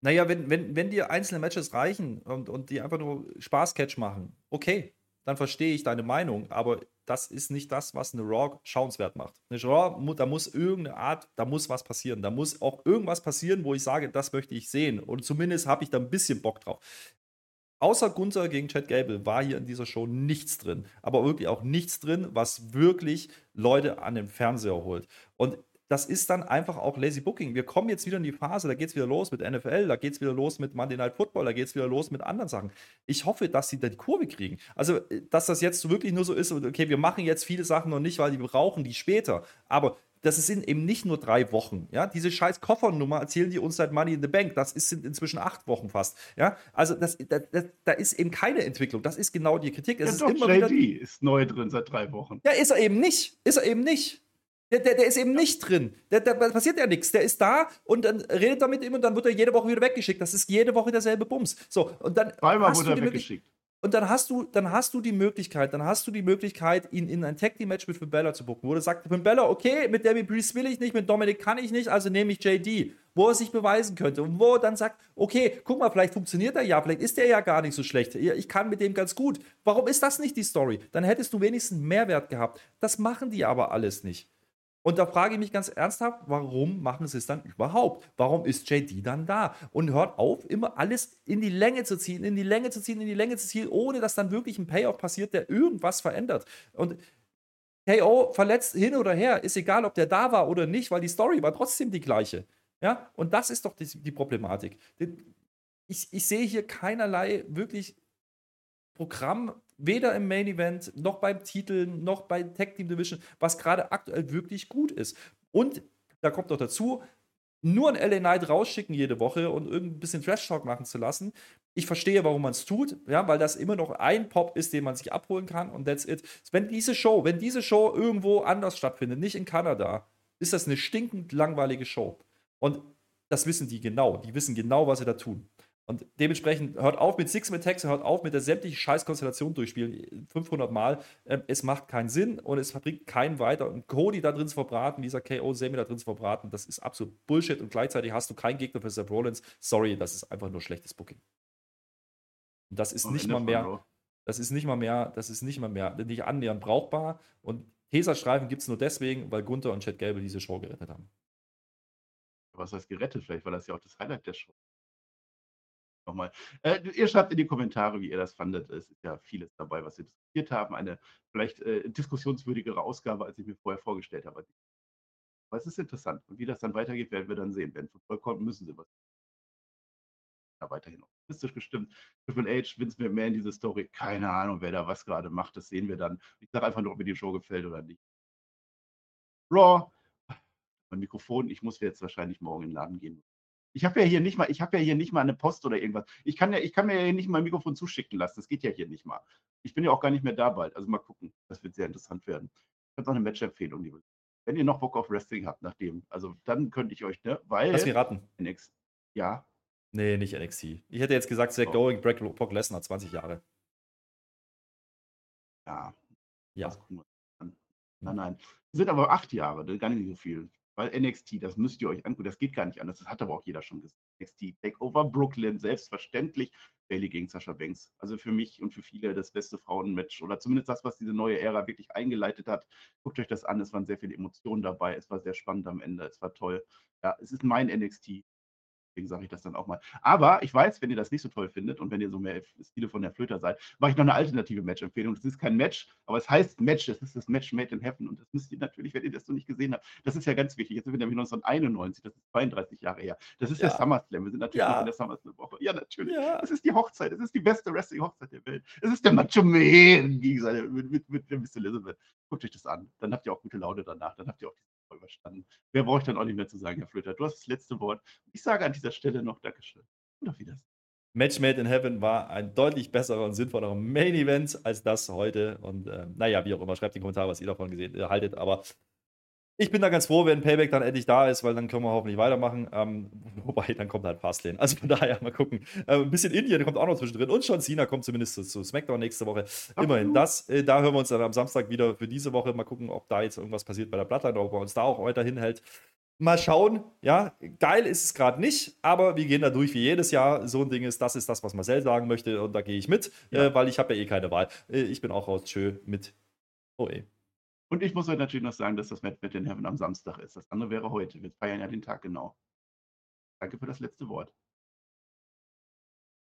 Naja, wenn, wenn, wenn dir einzelne Matches reichen und, und die einfach nur Spaß-Catch machen, okay, dann verstehe ich deine Meinung, aber das ist nicht das, was eine Raw schauenswert macht. Eine Raw, da muss irgendeine Art, da muss was passieren. Da muss auch irgendwas passieren, wo ich sage, das möchte ich sehen. Und zumindest habe ich da ein bisschen Bock drauf. Außer Gunther gegen Chad Gable war hier in dieser Show nichts drin. Aber wirklich auch nichts drin, was wirklich Leute an den Fernseher holt. Und das ist dann einfach auch Lazy Booking. Wir kommen jetzt wieder in die Phase, da geht es wieder los mit NFL, da geht es wieder los mit Monday Night Football, da geht es wieder los mit anderen Sachen. Ich hoffe, dass sie da die Kurve kriegen. Also, äh, dass das jetzt wirklich nur so ist, okay, wir machen jetzt viele Sachen noch nicht, weil die brauchen die später. Aber das sind eben nicht nur drei Wochen. Ja, diese scheiß Koffernummer erzählen die uns seit Money in the Bank. Das ist, sind inzwischen acht Wochen fast. Ja, also das, das, das, da ist eben keine Entwicklung. Das ist genau die Kritik. Es ja, ist doch, immer JD wieder, ist neu drin seit drei Wochen. Ja, ist er eben nicht. Ist er eben nicht. Der, der, der, ist eben nicht drin. Der, der passiert ja nichts. Der ist da und dann redet er mit ihm und dann wird er jede Woche wieder weggeschickt. Das ist jede Woche derselbe Bums. So, und dann. Zweimal wurde er weggeschickt. Und dann hast du, dann hast du die Möglichkeit, dann hast du die Möglichkeit, ihn in ein Tag Team Match mit Finn Bella zu bucken, wo du sagst, Finn Bella, okay, mit Debbie Breeze will ich nicht, mit Dominik kann ich nicht, also nehme ich JD, wo er sich beweisen könnte und wo er dann sagt, okay, guck mal, vielleicht funktioniert er ja, vielleicht ist er ja gar nicht so schlecht, ich kann mit dem ganz gut. Warum ist das nicht die Story? Dann hättest du wenigstens Mehrwert gehabt. Das machen die aber alles nicht. Und da frage ich mich ganz ernsthaft, warum machen sie es dann überhaupt? Warum ist JD dann da? Und hört auf, immer alles in die Länge zu ziehen, in die Länge zu ziehen, in die Länge zu ziehen, ohne dass dann wirklich ein Payoff passiert, der irgendwas verändert. Und KO verletzt hin oder her, ist egal, ob der da war oder nicht, weil die Story war trotzdem die gleiche. Ja, und das ist doch die, die Problematik. Ich, ich sehe hier keinerlei wirklich Programm, weder im Main Event, noch beim Titel, noch bei Tag Team Division, was gerade aktuell wirklich gut ist. Und da kommt noch dazu, nur ein LA Knight rausschicken jede Woche und irgendein bisschen Trash-Talk machen zu lassen. Ich verstehe, warum man es tut, ja, weil das immer noch ein Pop ist, den man sich abholen kann und that's it. Wenn diese Show, wenn diese Show irgendwo anders stattfindet, nicht in Kanada, ist das eine stinkend langweilige Show. Und das wissen die genau. Die wissen genau, was sie da tun. Und dementsprechend hört auf mit Six mit Text, hört auf mit der sämtlichen Scheißkonstellation durchspielen, 500 Mal. Ähm, es macht keinen Sinn und es bringt keinen weiter. Und Cody da drin zu verbraten, dieser KO Sammy da drin zu verbraten, das ist absolut Bullshit. Und gleichzeitig hast du keinen Gegner für Seth Rollins. Sorry, das ist einfach nur schlechtes Booking. Und das ist nicht mal mehr, das ist nicht mal mehr, das ist nicht mal mehr, nicht annähernd brauchbar. Und Tesastreifen gibt es nur deswegen, weil Gunther und Chad Gable diese Show gerettet haben. Was heißt gerettet? Vielleicht war das ja auch das Highlight der Show nochmal. Äh, ihr schreibt in die Kommentare, wie ihr das fandet. Es ist ja vieles dabei, was wir diskutiert haben. Eine vielleicht äh, diskussionswürdigere Ausgabe, als ich mir vorher vorgestellt habe. Aber es ist interessant. Und wie das dann weitergeht, werden wir dann sehen. Wenn Football kommt, müssen sie was. Ja, weiterhin optimistisch gestimmt. Triple H, Vince McMahon, diese Story. Keine Ahnung, wer da was gerade macht. Das sehen wir dann. Ich sage einfach nur, ob mir die Show gefällt oder nicht. Raw. Mein Mikrofon. Ich muss jetzt wahrscheinlich morgen in den Laden gehen. Ich habe ja hier nicht mal, ich habe ja hier nicht mal eine Post oder irgendwas. Ich kann ja, ich kann mir ja nicht mal ein Mikrofon zuschicken lassen. Das geht ja hier nicht mal. Ich bin ja auch gar nicht mehr da bald. Also mal gucken. Das wird sehr interessant werden. Ich habe noch eine Match-Empfehlung, liebe. Wenn ihr noch Bock auf Wrestling habt, nachdem, also dann könnte ich euch, ne, weil. Lass mich raten. NXT. Ja. Nee, nicht NXT. Ich hätte jetzt gesagt, Zach oh. Going, Brock Lesnar, 20 Jahre. Ja. Ja. Nein, nein. sind aber acht Jahre, gar nicht so viel. Weil NXT, das müsst ihr euch angucken, das geht gar nicht anders. Das hat aber auch jeder schon gesagt. NXT Takeover Brooklyn, selbstverständlich. Bailey gegen Sascha Banks. Also für mich und für viele das beste Frauenmatch oder zumindest das, was diese neue Ära wirklich eingeleitet hat. Guckt euch das an, es waren sehr viele Emotionen dabei, es war sehr spannend am Ende, es war toll. Ja, es ist mein NXT. Deswegen sage ich das dann auch mal. Aber ich weiß, wenn ihr das nicht so toll findet und wenn ihr so mehr Stile von der Flöter seid, mache ich noch eine alternative Match-Empfehlung. Das ist kein Match, aber es heißt Match. Es ist das Match Made in Heaven. Und das müsst ihr natürlich, wenn ihr das noch nicht gesehen habt, das ist ja ganz wichtig. Jetzt sind wir nämlich 1991, das ist 32 Jahre her. Das ist ja. der SummerSlam. Wir sind natürlich ja. in der SummerSlam-Woche. Ja, natürlich. Ja. Das ist die Hochzeit. Das ist die beste Wrestling-Hochzeit der Welt. Es ist der Macho Man gegen seine, mit, mit, mit, mit Miss Elizabeth. Guckt euch das an. Dann habt ihr auch gute Laune danach. Dann habt ihr auch überstanden. Wer braucht dann auch nicht mehr zu sagen, Herr Flöter? Du hast das letzte Wort. Ich sage an dieser Stelle noch Dankeschön und auf Wiedersehen. Match Made in Heaven war ein deutlich besserer und sinnvollerer Main Event als das heute. Und äh, naja, wie auch immer, schreibt in den Kommentar, was ihr davon gesehen äh, haltet. Aber ich bin da ganz froh, wenn Payback dann endlich da ist, weil dann können wir hoffentlich weitermachen. Ähm, wobei, dann kommt halt Fastlane. Also von daher mal gucken. Äh, ein bisschen Indien kommt auch noch zwischendrin. Und John Cena kommt zumindest zu, zu SmackDown nächste Woche. Immerhin das. Äh, da hören wir uns dann am Samstag wieder für diese Woche. Mal gucken, ob da jetzt irgendwas passiert bei der Bloodline, ob er uns da auch weiterhin hält. Mal schauen. Ja, geil ist es gerade nicht, aber wir gehen da durch wie jedes Jahr. So ein Ding ist, das ist das, was Marcel sagen möchte. Und da gehe ich mit, ja. äh, weil ich habe ja eh keine Wahl. Äh, ich bin auch raus. Tschö mit OE. Und ich muss euch natürlich noch sagen, dass das Match mit den Heaven am Samstag ist. Das andere wäre heute. Wir feiern ja den Tag genau. Danke für das letzte Wort.